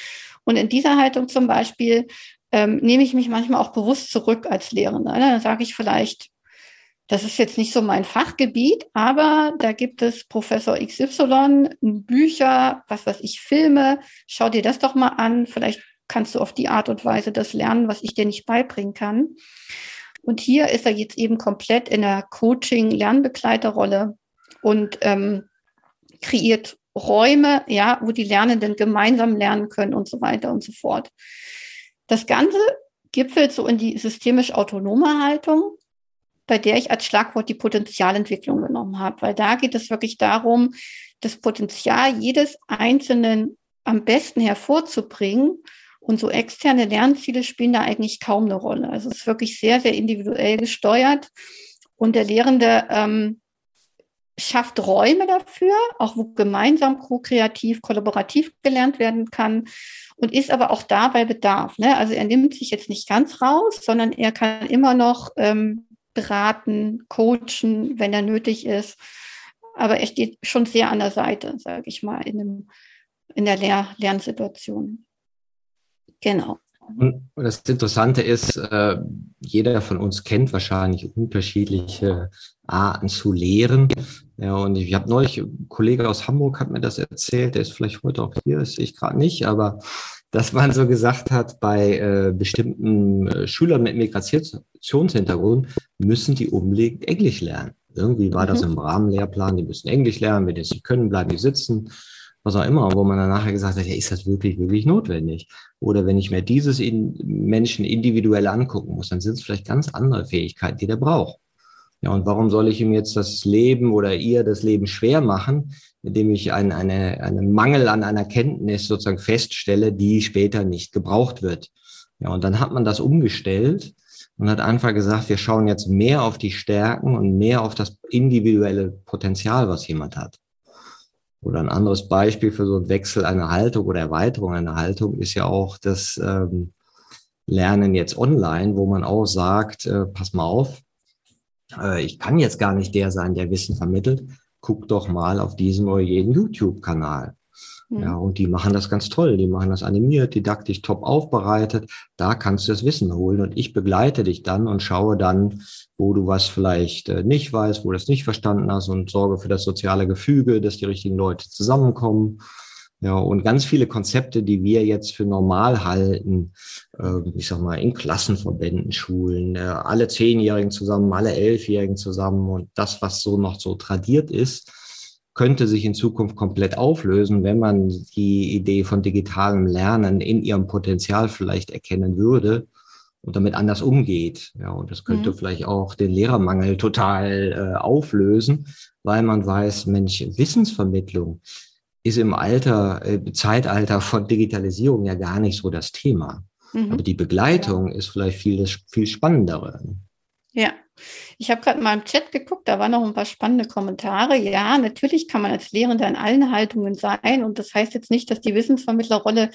Und in dieser Haltung zum Beispiel ähm, nehme ich mich manchmal auch bewusst zurück als Lehrende. Dann sage ich vielleicht, das ist jetzt nicht so mein Fachgebiet, aber da gibt es Professor XY, Bücher, was weiß ich, Filme. Schau dir das doch mal an. Vielleicht kannst du auf die Art und Weise das lernen, was ich dir nicht beibringen kann. Und hier ist er jetzt eben komplett in der Coaching-Lernbegleiterrolle und ähm, kreiert Räume, ja, wo die Lernenden gemeinsam lernen können und so weiter und so fort. Das Ganze gipfelt so in die systemisch autonome Haltung, bei der ich als Schlagwort die Potenzialentwicklung genommen habe, weil da geht es wirklich darum, das Potenzial jedes Einzelnen am besten hervorzubringen und so externe Lernziele spielen da eigentlich kaum eine Rolle. Also es ist wirklich sehr, sehr individuell gesteuert. Und der Lehrende ähm, schafft Räume dafür, auch wo gemeinsam ko-kreativ, kollaborativ gelernt werden kann und ist aber auch da bei Bedarf. Ne? Also er nimmt sich jetzt nicht ganz raus, sondern er kann immer noch ähm, beraten, coachen, wenn er nötig ist. Aber er steht schon sehr an der Seite, sage ich mal, in, dem, in der Lehr Lernsituation. Genau. Und das Interessante ist, äh, jeder von uns kennt wahrscheinlich unterschiedliche Arten zu lehren. Ja, und ich, habe neulich, ein Kollege aus Hamburg hat mir das erzählt, der ist vielleicht heute auch hier, das sehe ich gerade nicht, aber dass man so gesagt hat, bei äh, bestimmten äh, Schülern mit Migrationshintergrund müssen die unbedingt Englisch lernen. Irgendwie war mhm. das im Rahmenlehrplan, die müssen Englisch lernen, wenn die es nicht können, bleiben die sitzen was auch immer, wo man dann nachher gesagt hat, ja, ist das wirklich, wirklich notwendig? Oder wenn ich mir dieses in Menschen individuell angucken muss, dann sind es vielleicht ganz andere Fähigkeiten, die der braucht. Ja, und warum soll ich ihm jetzt das Leben oder ihr das Leben schwer machen, indem ich einen eine, einen Mangel an einer Kenntnis sozusagen feststelle, die später nicht gebraucht wird. Ja, und dann hat man das umgestellt und hat einfach gesagt, wir schauen jetzt mehr auf die Stärken und mehr auf das individuelle Potenzial, was jemand hat. Oder ein anderes Beispiel für so einen Wechsel einer Haltung oder Erweiterung einer Haltung ist ja auch das ähm, Lernen jetzt online, wo man auch sagt, äh, pass mal auf, äh, ich kann jetzt gar nicht der sein, der Wissen vermittelt. Guck doch mal auf diesen oder jeden YouTube-Kanal. Mhm. Ja, und die machen das ganz toll. Die machen das animiert, didaktisch top aufbereitet. Da kannst du das Wissen holen und ich begleite dich dann und schaue dann, wo du was vielleicht äh, nicht weißt, wo du das nicht verstanden hast und sorge für das soziale Gefüge, dass die richtigen Leute zusammenkommen. Ja, und ganz viele Konzepte, die wir jetzt für normal halten, äh, ich sag mal, in Klassenverbänden, Schulen, äh, alle Zehnjährigen zusammen, alle Elfjährigen zusammen und das, was so noch so tradiert ist, könnte sich in Zukunft komplett auflösen, wenn man die Idee von digitalem Lernen in ihrem Potenzial vielleicht erkennen würde und damit anders umgeht. Ja, und das könnte mhm. vielleicht auch den Lehrermangel total äh, auflösen, weil man weiß, Mensch, Wissensvermittlung ist im Alter, äh, Zeitalter von Digitalisierung ja gar nicht so das Thema. Mhm. Aber die Begleitung ist vielleicht viel, viel spannendere. Ja, ich habe gerade mal im Chat geguckt, da waren noch ein paar spannende Kommentare. Ja, natürlich kann man als Lehrender in allen Haltungen sein und das heißt jetzt nicht, dass die Wissensvermittlerrolle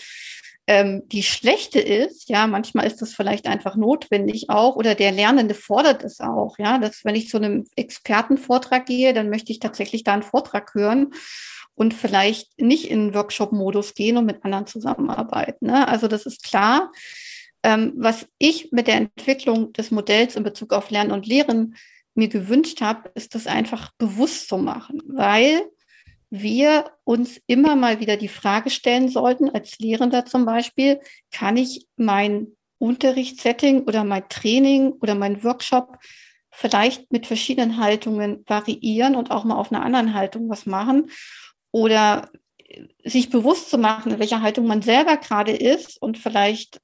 ähm, die schlechte ist. Ja, manchmal ist das vielleicht einfach notwendig auch oder der Lernende fordert es auch. Ja, dass wenn ich zu einem Expertenvortrag gehe, dann möchte ich tatsächlich da einen Vortrag hören und vielleicht nicht in Workshop-Modus gehen und mit anderen zusammenarbeiten. Ne? Also das ist klar. Ähm, was ich mit der Entwicklung des Modells in Bezug auf Lernen und Lehren mir gewünscht habe, ist das einfach bewusst zu machen, weil wir uns immer mal wieder die Frage stellen sollten, als Lehrender zum Beispiel, kann ich mein Unterrichtssetting oder mein Training oder mein Workshop vielleicht mit verschiedenen Haltungen variieren und auch mal auf einer anderen Haltung was machen? Oder sich bewusst zu machen, in welcher Haltung man selber gerade ist und vielleicht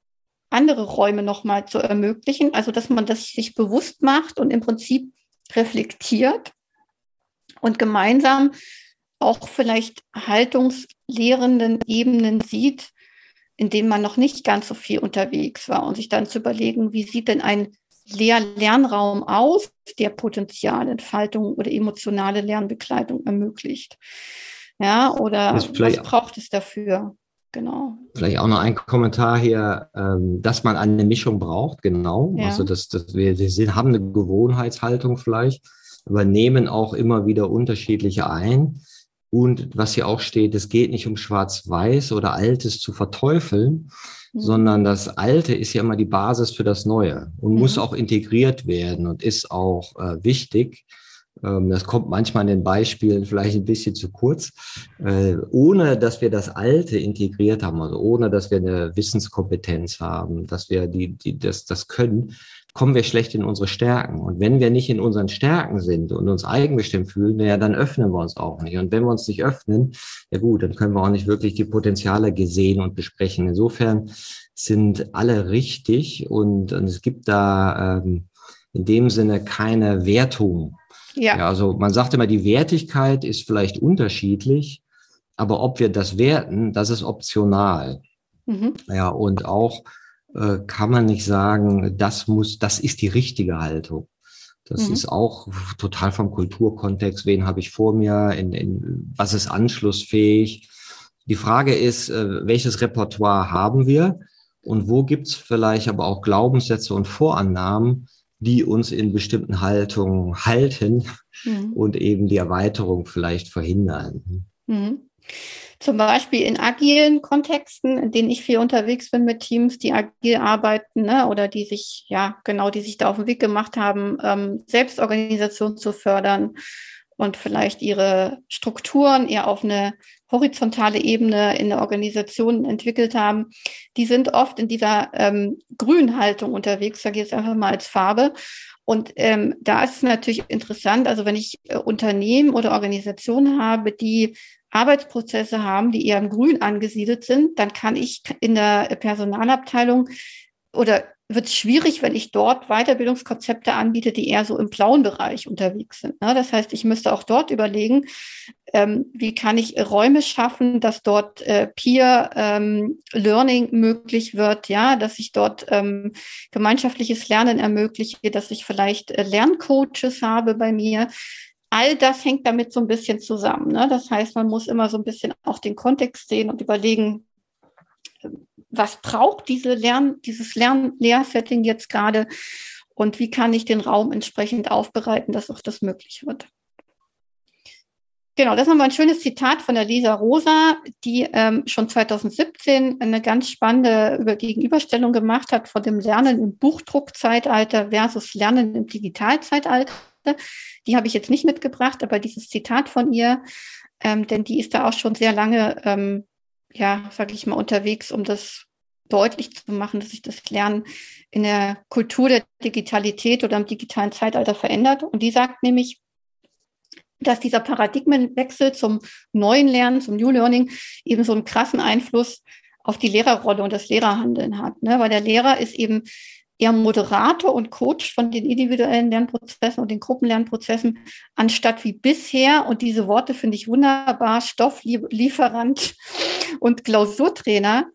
andere Räume nochmal zu ermöglichen. Also, dass man das sich bewusst macht und im Prinzip reflektiert und gemeinsam auch vielleicht haltungslehrenden Ebenen sieht, in denen man noch nicht ganz so viel unterwegs war und sich dann zu überlegen, wie sieht denn ein Lehr Lernraum aus, der Potenzialentfaltung oder emotionale Lernbegleitung ermöglicht. Ja, oder was braucht es dafür? Genau. Vielleicht auch noch ein Kommentar hier, ähm, dass man eine Mischung braucht, genau. Ja. Also dass, dass wir, wir haben eine Gewohnheitshaltung vielleicht, aber nehmen auch immer wieder unterschiedliche ein. Und was hier auch steht, es geht nicht um Schwarz-Weiß oder Altes zu verteufeln, mhm. sondern das Alte ist ja immer die Basis für das Neue und mhm. muss auch integriert werden und ist auch äh, wichtig. Ähm, das kommt manchmal in den Beispielen vielleicht ein bisschen zu kurz. Äh, ohne dass wir das Alte integriert haben, also ohne dass wir eine Wissenskompetenz haben, dass wir die, die, das, das können, kommen wir schlecht in unsere Stärken. Und wenn wir nicht in unseren Stärken sind und uns eigenbestimmt fühlen, ja, dann öffnen wir uns auch nicht. Und wenn wir uns nicht öffnen, ja gut, dann können wir auch nicht wirklich die Potenziale gesehen und besprechen. Insofern sind alle richtig und, und es gibt da ähm, in dem Sinne keine Wertung ja. ja. Also man sagt immer, die Wertigkeit ist vielleicht unterschiedlich, aber ob wir das werten, das ist optional. Mhm. Ja, und auch äh, kann man nicht sagen, das muss, das ist die richtige Haltung. Das mhm. ist auch total vom Kulturkontext. Wen habe ich vor mir? In, in, was ist anschlussfähig? Die Frage ist, äh, welches Repertoire haben wir? Und wo gibt es vielleicht aber auch Glaubenssätze und Vorannahmen, die uns in bestimmten Haltungen halten mhm. und eben die Erweiterung vielleicht verhindern. Mhm. Zum Beispiel in agilen Kontexten, in denen ich viel unterwegs bin mit Teams, die agil arbeiten ne, oder die sich, ja, genau, die sich da auf den Weg gemacht haben, ähm, Selbstorganisation zu fördern und vielleicht ihre Strukturen eher auf eine horizontale Ebene in der Organisation entwickelt haben, die sind oft in dieser ähm, Grünhaltung unterwegs, sage ich jetzt einfach mal als Farbe. Und ähm, da ist es natürlich interessant, also wenn ich äh, Unternehmen oder Organisationen habe, die Arbeitsprozesse haben, die eher im Grün angesiedelt sind, dann kann ich in der Personalabteilung oder wird es schwierig, wenn ich dort Weiterbildungskonzepte anbiete, die eher so im blauen Bereich unterwegs sind. Ne? Das heißt, ich müsste auch dort überlegen, ähm, wie kann ich Räume schaffen, dass dort äh, Peer ähm, Learning möglich wird, ja, dass ich dort ähm, gemeinschaftliches Lernen ermögliche, dass ich vielleicht äh, Lerncoaches habe bei mir. All das hängt damit so ein bisschen zusammen. Ne? Das heißt, man muss immer so ein bisschen auch den Kontext sehen und überlegen, was braucht diese Lern, dieses Lern-Lehrsetting jetzt gerade und wie kann ich den Raum entsprechend aufbereiten, dass auch das möglich wird. Genau, das ist nochmal ein schönes Zitat von der Lisa Rosa, die ähm, schon 2017 eine ganz spannende Über Gegenüberstellung gemacht hat von dem Lernen im Buchdruckzeitalter versus Lernen im Digitalzeitalter. Die habe ich jetzt nicht mitgebracht, aber dieses Zitat von ihr, ähm, denn die ist da auch schon sehr lange ähm, ja, sage ich mal, unterwegs, um das deutlich zu machen, dass sich das Lernen in der Kultur der Digitalität oder im digitalen Zeitalter verändert. Und die sagt nämlich, dass dieser Paradigmenwechsel zum neuen Lernen, zum New Learning eben so einen krassen Einfluss auf die Lehrerrolle und das Lehrerhandeln hat. Ne? Weil der Lehrer ist eben eher Moderator und Coach von den individuellen Lernprozessen und den Gruppenlernprozessen, anstatt wie bisher, und diese Worte finde ich wunderbar, Stofflieferant und Klausurtrainer.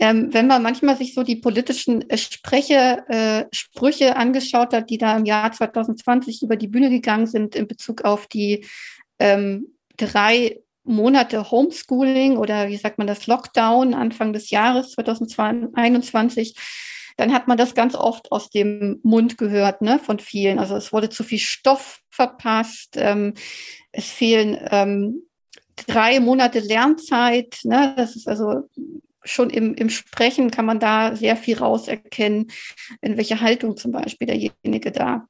Ähm, wenn man manchmal sich so die politischen äh, Spreche, äh, Sprüche angeschaut hat, die da im Jahr 2020 über die Bühne gegangen sind in Bezug auf die ähm, drei Monate Homeschooling oder wie sagt man das, Lockdown Anfang des Jahres 2021, dann hat man das ganz oft aus dem Mund gehört, ne, von vielen. Also es wurde zu viel Stoff verpasst, ähm, es fehlen ähm, drei Monate Lernzeit, ne, das ist also schon im, im Sprechen kann man da sehr viel rauserkennen, in welcher Haltung zum Beispiel derjenige da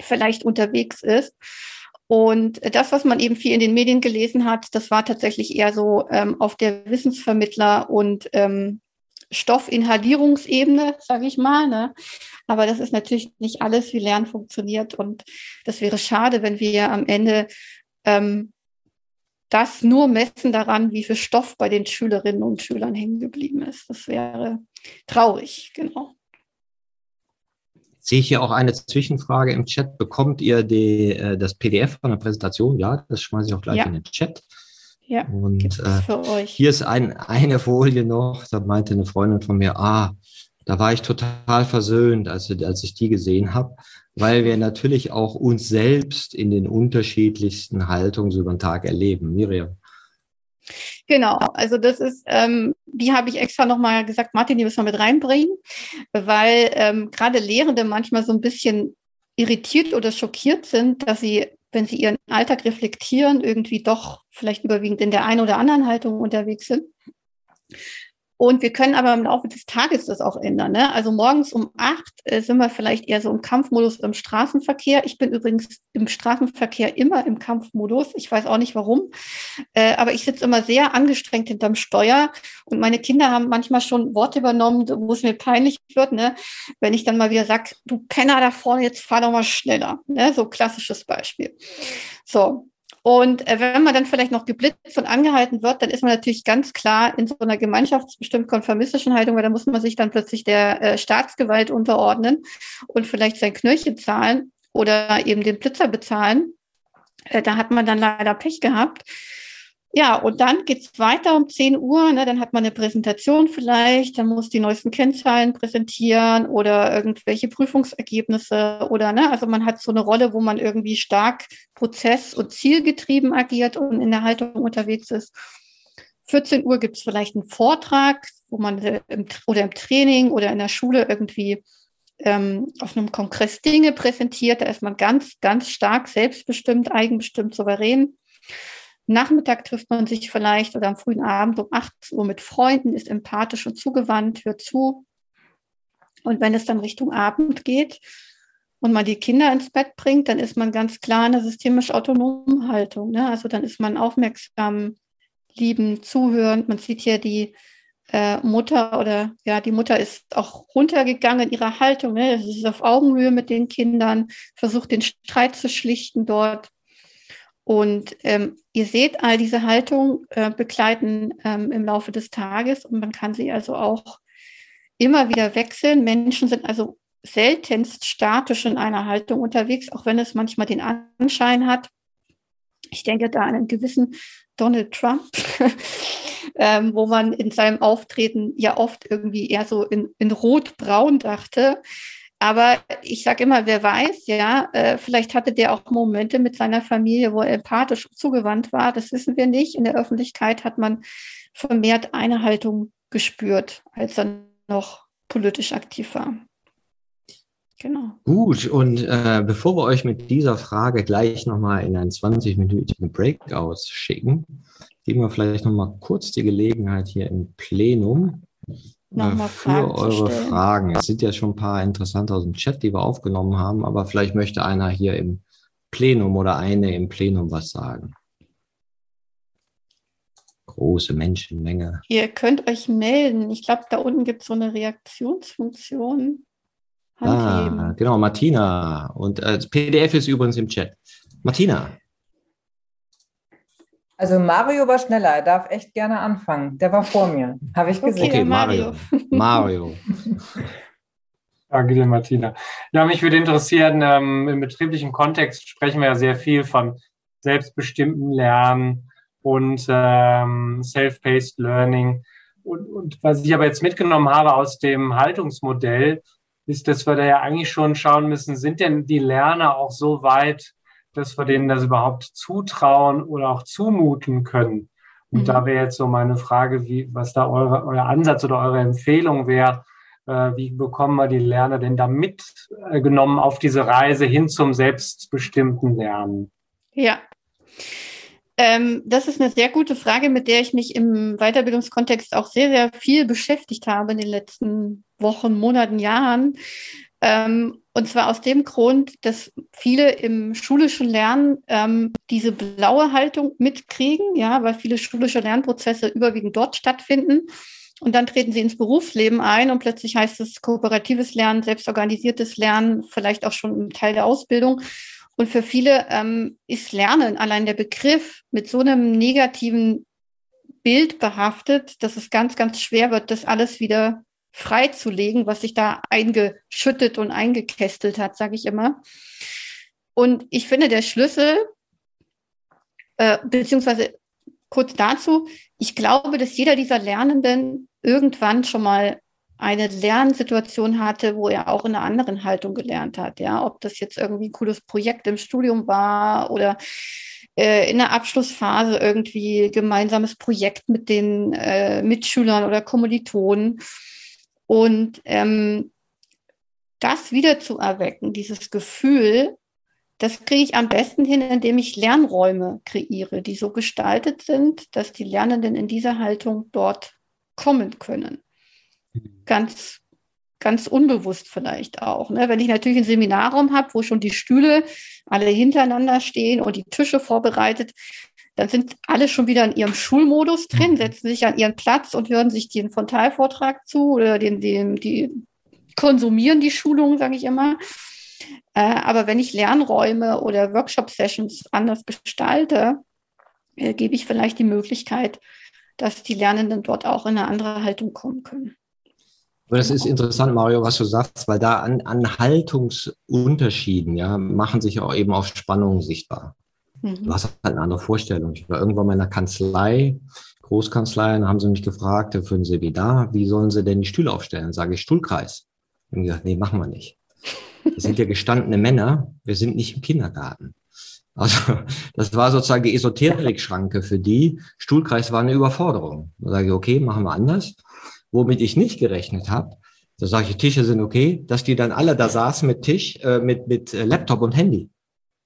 vielleicht unterwegs ist. Und das, was man eben viel in den Medien gelesen hat, das war tatsächlich eher so ähm, auf der Wissensvermittler und ähm, Stoffinhalierungsebene, sage ich mal. Ne? Aber das ist natürlich nicht alles, wie Lernen funktioniert. Und das wäre schade, wenn wir am Ende ähm, das nur messen daran, wie viel Stoff bei den Schülerinnen und Schülern hängen geblieben ist. Das wäre traurig, genau. Sehe ich hier auch eine Zwischenfrage im Chat. Bekommt ihr die, äh, das PDF von der Präsentation? Ja, das schmeiße ich auch gleich ja. in den Chat. Ja, und äh, hier ist ein, eine Folie noch, da meinte eine Freundin von mir, ah, da war ich total versöhnt, als, als ich die gesehen habe, weil wir natürlich auch uns selbst in den unterschiedlichsten Haltungen so über den Tag erleben. Miriam. Genau, also das ist, ähm, die habe ich extra nochmal gesagt, Martin, die müssen wir mit reinbringen, weil ähm, gerade Lehrende manchmal so ein bisschen irritiert oder schockiert sind, dass sie wenn sie ihren Alltag reflektieren, irgendwie doch vielleicht überwiegend in der einen oder anderen Haltung unterwegs sind. Und wir können aber im Laufe des Tages das auch ändern. Ne? Also morgens um acht äh, sind wir vielleicht eher so im Kampfmodus im Straßenverkehr. Ich bin übrigens im Straßenverkehr immer im Kampfmodus. Ich weiß auch nicht warum. Äh, aber ich sitze immer sehr angestrengt hinterm Steuer. Und meine Kinder haben manchmal schon Worte übernommen, wo es mir peinlich wird, ne? wenn ich dann mal wieder sage, du Penner da vorne, jetzt fahr doch mal schneller. Ne? So klassisches Beispiel. So, und äh, wenn man dann vielleicht noch geblitzt und angehalten wird, dann ist man natürlich ganz klar in so einer gemeinschaftsbestimmt konformistischen Haltung, weil da muss man sich dann plötzlich der äh, Staatsgewalt unterordnen und vielleicht sein Knöllchen zahlen oder eben den Blitzer bezahlen. Äh, da hat man dann leider Pech gehabt. Ja, und dann geht's weiter um 10 Uhr. Ne, dann hat man eine Präsentation vielleicht, dann muss die neuesten Kennzahlen präsentieren oder irgendwelche Prüfungsergebnisse oder, ne, also man hat so eine Rolle, wo man irgendwie stark prozess- und zielgetrieben agiert und in der Haltung unterwegs ist. 14 Uhr gibt's vielleicht einen Vortrag, wo man im, oder im Training oder in der Schule irgendwie ähm, auf einem Kongress Dinge präsentiert. Da ist man ganz, ganz stark selbstbestimmt, eigenbestimmt, souverän. Nachmittag trifft man sich vielleicht oder am frühen Abend um 18 Uhr mit Freunden, ist empathisch und zugewandt, hört zu. Und wenn es dann Richtung Abend geht und man die Kinder ins Bett bringt, dann ist man ganz klar in der systemisch autonomen Haltung. Ne? Also dann ist man aufmerksam, lieben, zuhörend. Man sieht hier die äh, Mutter oder ja, die Mutter ist auch runtergegangen in ihrer Haltung. Ne? Sie ist auf Augenhöhe mit den Kindern, versucht den Streit zu schlichten dort. Und ähm, ihr seht all diese Haltung äh, begleiten ähm, im Laufe des Tages und man kann sie also auch immer wieder wechseln. Menschen sind also seltenst statisch in einer Haltung unterwegs, auch wenn es manchmal den Anschein hat. Ich denke da an einen gewissen Donald Trump, ähm, wo man in seinem Auftreten ja oft irgendwie eher so in, in rot-braun dachte. Aber ich sage immer, wer weiß, ja, äh, vielleicht hatte der auch Momente mit seiner Familie, wo er empathisch zugewandt war. Das wissen wir nicht. In der Öffentlichkeit hat man vermehrt eine Haltung gespürt, als er noch politisch aktiv war. Genau. Gut, und äh, bevor wir euch mit dieser Frage gleich nochmal in einen 20-minütigen Breakout schicken, geben wir vielleicht nochmal kurz die Gelegenheit hier im Plenum äh, für Fragen eure Fragen. Es sind ja schon ein paar interessante aus dem Chat, die wir aufgenommen haben, aber vielleicht möchte einer hier im Plenum oder eine im Plenum was sagen. Große Menschenmenge. Ihr könnt euch melden. Ich glaube, da unten gibt es so eine Reaktionsfunktion. Ah, genau, Martina. Und äh, das PDF ist übrigens im Chat. Martina. Also Mario war schneller, er darf echt gerne anfangen. Der war vor mir, habe ich gesehen. Okay, Mario. Mario. Danke dir, Martina. Ja, mich würde interessieren, ähm, im betrieblichen Kontext sprechen wir ja sehr viel von selbstbestimmten Lernen und ähm, Self-Paced Learning. Und, und was ich aber jetzt mitgenommen habe aus dem Haltungsmodell, ist, dass wir da ja eigentlich schon schauen müssen, sind denn die Lerner auch so weit, dass wir denen das überhaupt zutrauen oder auch zumuten können? Und mhm. da wäre jetzt so meine Frage, wie, was da eure, euer Ansatz oder eure Empfehlung wäre, äh, wie bekommen wir die Lerner denn da mitgenommen auf diese Reise hin zum selbstbestimmten Lernen? Ja. Ähm, das ist eine sehr gute Frage, mit der ich mich im Weiterbildungskontext auch sehr, sehr viel beschäftigt habe in den letzten Wochen, Monaten, Jahren. Ähm, und zwar aus dem Grund, dass viele im schulischen Lernen ähm, diese blaue Haltung mitkriegen, ja, weil viele schulische Lernprozesse überwiegend dort stattfinden. Und dann treten sie ins Berufsleben ein und plötzlich heißt es kooperatives Lernen, selbstorganisiertes Lernen, vielleicht auch schon ein Teil der Ausbildung. Und für viele ähm, ist Lernen allein der Begriff mit so einem negativen Bild behaftet, dass es ganz, ganz schwer wird, das alles wieder freizulegen, was sich da eingeschüttet und eingekästelt hat, sage ich immer. Und ich finde, der Schlüssel, äh, beziehungsweise kurz dazu, ich glaube, dass jeder dieser Lernenden irgendwann schon mal eine Lernsituation hatte, wo er auch in einer anderen Haltung gelernt hat. Ja, ob das jetzt irgendwie ein cooles Projekt im Studium war oder äh, in der Abschlussphase irgendwie gemeinsames Projekt mit den äh, Mitschülern oder Kommilitonen. Und ähm, das wieder zu erwecken, dieses Gefühl, das kriege ich am besten hin, indem ich Lernräume kreiere, die so gestaltet sind, dass die Lernenden in dieser Haltung dort kommen können. Ganz, ganz unbewusst vielleicht auch. Ne? Wenn ich natürlich einen Seminarraum habe, wo schon die Stühle alle hintereinander stehen und die Tische vorbereitet, dann sind alle schon wieder in ihrem Schulmodus drin, mhm. setzen sich an ihren Platz und hören sich den Frontalvortrag zu oder den, den, die konsumieren die Schulung, sage ich immer. Äh, aber wenn ich Lernräume oder Workshop-Sessions anders gestalte, äh, gebe ich vielleicht die Möglichkeit, dass die Lernenden dort auch in eine andere Haltung kommen können. Aber das ist interessant, Mario, was du sagst, weil da an, an Haltungsunterschieden ja, machen sich auch eben auf Spannungen sichtbar. Mhm. Du hast halt eine andere Vorstellung. Ich war irgendwann mal in einer Kanzlei, Großkanzlei, und haben sie mich gefragt für ein Seminar, wie sollen sie denn die Stühle aufstellen? Sage ich Stuhlkreis. Und gesagt, nee, machen wir nicht. Das sind ja gestandene Männer, wir sind nicht im Kindergarten. Also das war sozusagen die Esoterik-Schranke für die. Stuhlkreis war eine Überforderung. Da sage ich, okay, machen wir anders. Womit ich nicht gerechnet habe, da sage ich, Tische sind okay, dass die dann alle da saßen mit Tisch, äh, mit, mit äh, Laptop und Handy.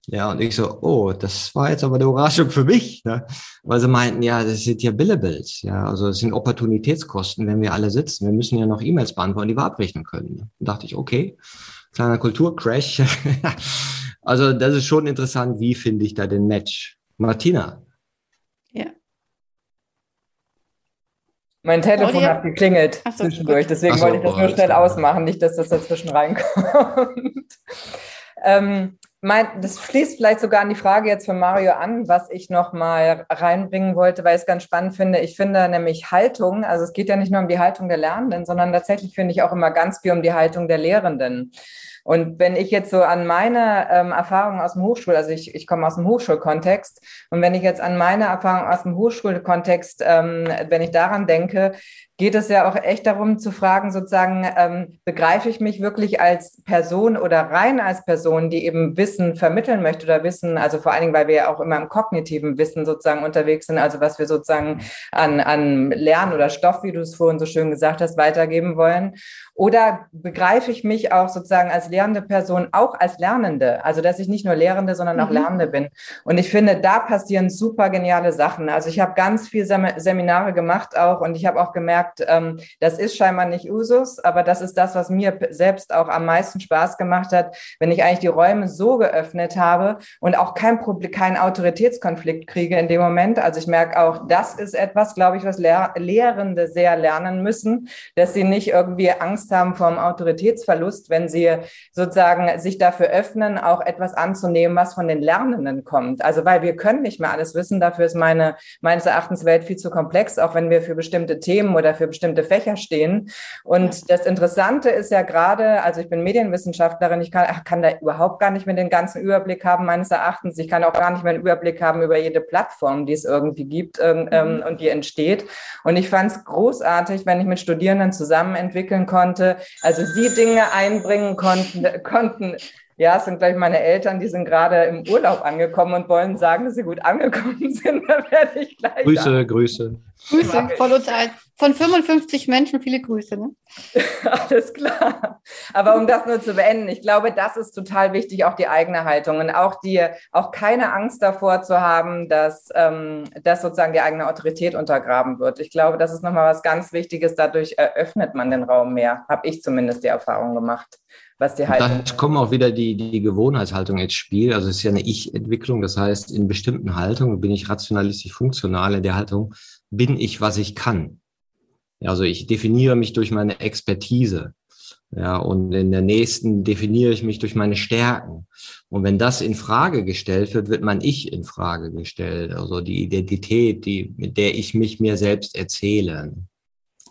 Ja, und ich so, oh, das war jetzt aber eine Überraschung für mich, ne? weil sie meinten, ja, das sind ja Billables, ja, also das sind Opportunitätskosten, wenn wir alle sitzen. Wir müssen ja noch E-Mails beantworten, die wir abrechnen können. Ne? Dann dachte ich, okay, kleiner Kulturcrash. also das ist schon interessant, wie finde ich da den Match? Martina. Ja. Mein Telefon Claudia? hat geklingelt so, zwischendurch, deswegen so, wollte ich das nur schnell ausmachen, nicht, dass das dazwischen reinkommt. ähm, mein, das schließt vielleicht sogar an die Frage jetzt von Mario an, was ich noch mal reinbringen wollte, weil ich es ganz spannend finde. Ich finde nämlich Haltung, also es geht ja nicht nur um die Haltung der Lernenden, sondern tatsächlich finde ich auch immer ganz viel um die Haltung der Lehrenden. Und wenn ich jetzt so an meine ähm, Erfahrungen aus dem Hochschul, also ich, ich komme aus dem Hochschulkontext, und wenn ich jetzt an meine Erfahrungen aus dem Hochschulkontext, ähm, wenn ich daran denke, geht es ja auch echt darum zu fragen, sozusagen, ähm, begreife ich mich wirklich als Person oder rein als Person, die eben Wissen vermitteln möchte oder Wissen, also vor allen Dingen, weil wir ja auch immer im kognitiven Wissen sozusagen unterwegs sind, also was wir sozusagen an, an Lernen oder Stoff, wie du es vorhin so schön gesagt hast, weitergeben wollen. Oder begreife ich mich auch sozusagen als lehrende Person, auch als Lernende, also dass ich nicht nur Lehrende, sondern auch mhm. Lernende bin. Und ich finde, da passieren super geniale Sachen. Also ich habe ganz viel Seminare gemacht auch und ich habe auch gemerkt, ähm, das ist scheinbar nicht Usus, aber das ist das, was mir selbst auch am meisten Spaß gemacht hat, wenn ich eigentlich die Räume so geöffnet habe und auch kein Problem, keinen Autoritätskonflikt kriege in dem Moment. Also ich merke auch, das ist etwas, glaube ich, was Lehr Lehrende sehr lernen müssen, dass sie nicht irgendwie Angst haben vor dem Autoritätsverlust, wenn sie sozusagen sich dafür öffnen, auch etwas anzunehmen, was von den Lernenden kommt. Also weil wir können nicht mehr alles wissen, dafür ist meine meines Erachtens Welt viel zu komplex, auch wenn wir für bestimmte Themen oder für bestimmte Fächer stehen. Und das Interessante ist ja gerade, also ich bin Medienwissenschaftlerin, ich kann, kann da überhaupt gar nicht mehr den ganzen Überblick haben, meines Erachtens. Ich kann auch gar nicht mehr einen Überblick haben über jede Plattform, die es irgendwie gibt ähm, mhm. und die entsteht. Und ich fand es großartig, wenn ich mit Studierenden zusammen entwickeln konnte, also sie Dinge einbringen konnten, konnten ja, es sind gleich meine Eltern, die sind gerade im Urlaub angekommen und wollen sagen, dass sie gut angekommen sind. Da werde ich gleich. Grüße, sagen. Grüße. Grüße von uns allen. Von 55 Menschen viele Grüße. Ne? Alles klar. Aber um das nur zu beenden, ich glaube, das ist total wichtig, auch die eigene Haltung und auch die, auch keine Angst davor zu haben, dass, ähm, dass sozusagen die eigene Autorität untergraben wird. Ich glaube, das ist nochmal was ganz Wichtiges. Dadurch eröffnet man den Raum mehr. Habe ich zumindest die Erfahrung gemacht was die Haltung. Da kommen auch wieder die, die Gewohnheitshaltung ins Spiel. Also es ist ja eine Ich-Entwicklung. Das heißt, in bestimmten Haltungen bin ich rationalistisch funktional. In der Haltung bin ich, was ich kann. Also ich definiere mich durch meine Expertise. Ja, und in der nächsten definiere ich mich durch meine Stärken. Und wenn das in Frage gestellt wird, wird mein Ich in Frage gestellt. Also die Identität, die, mit der ich mich mir selbst erzähle.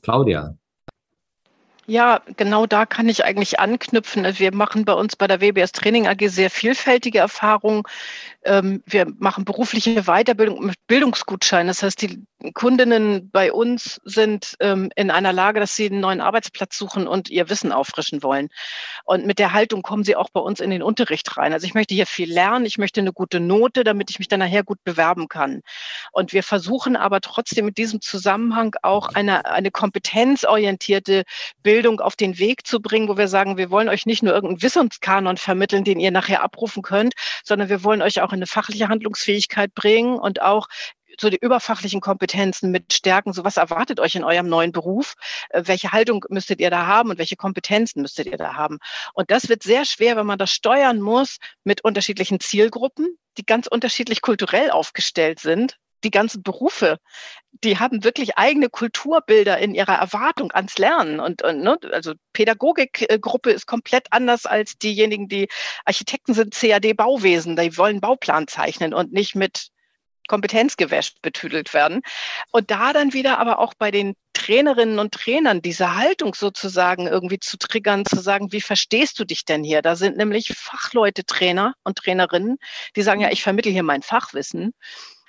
Claudia. Ja, genau da kann ich eigentlich anknüpfen. Wir machen bei uns bei der WBS Training AG sehr vielfältige Erfahrungen. Ähm, wir machen berufliche Weiterbildung mit Bildungsgutschein. Das heißt, die Kundinnen bei uns sind ähm, in einer Lage, dass sie einen neuen Arbeitsplatz suchen und ihr Wissen auffrischen wollen. Und mit der Haltung kommen sie auch bei uns in den Unterricht rein. Also ich möchte hier viel lernen, ich möchte eine gute Note, damit ich mich dann nachher gut bewerben kann. Und wir versuchen aber trotzdem mit diesem Zusammenhang auch eine, eine kompetenzorientierte Bildung auf den Weg zu bringen, wo wir sagen, wir wollen euch nicht nur irgendeinen Wissenskanon vermitteln, den ihr nachher abrufen könnt, sondern wir wollen euch auch in eine fachliche Handlungsfähigkeit bringen und auch so die überfachlichen Kompetenzen mit Stärken. So was erwartet euch in eurem neuen Beruf? Äh, welche Haltung müsstet ihr da haben und welche Kompetenzen müsstet ihr da haben? Und das wird sehr schwer, wenn man das steuern muss mit unterschiedlichen Zielgruppen, die ganz unterschiedlich kulturell aufgestellt sind. Die ganzen Berufe, die haben wirklich eigene Kulturbilder in ihrer Erwartung ans Lernen. Und, und ne, also Pädagogikgruppe ist komplett anders als diejenigen, die Architekten sind, CAD Bauwesen. Die wollen Bauplan zeichnen und nicht mit Kompetenzgewäsch betüdelt werden. Und da dann wieder aber auch bei den Trainerinnen und Trainern diese Haltung sozusagen irgendwie zu triggern, zu sagen, wie verstehst du dich denn hier? Da sind nämlich Fachleute Trainer und Trainerinnen, die sagen, ja, ich vermittle hier mein Fachwissen.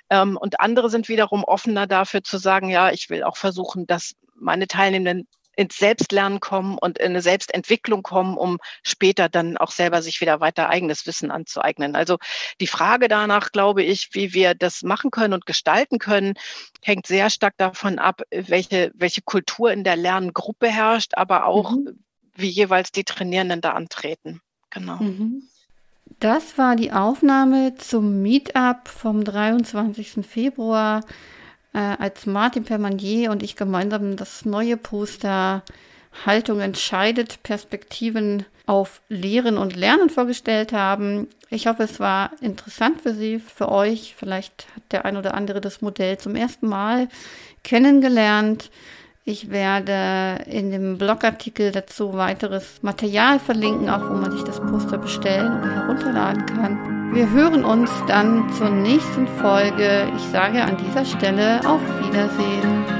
Ähm, und andere sind wiederum offener dafür zu sagen, ja, ich will auch versuchen, dass meine Teilnehmenden ins Selbstlernen kommen und in eine Selbstentwicklung kommen, um später dann auch selber sich wieder weiter eigenes Wissen anzueignen. Also die Frage danach, glaube ich, wie wir das machen können und gestalten können, hängt sehr stark davon ab, welche, welche Kultur in der Lerngruppe herrscht, aber auch, mhm. wie jeweils die Trainierenden da antreten. Genau. Mhm. Das war die Aufnahme zum Meetup vom 23. Februar äh, als Martin Permanier und ich gemeinsam das neue Poster Haltung entscheidet, Perspektiven auf Lehren und Lernen vorgestellt haben. Ich hoffe, es war interessant für Sie, für euch. Vielleicht hat der ein oder andere das Modell zum ersten Mal kennengelernt. Ich werde in dem Blogartikel dazu weiteres Material verlinken, auch wo man sich das Poster bestellen oder herunterladen kann. Wir hören uns dann zur nächsten Folge. Ich sage an dieser Stelle auf Wiedersehen.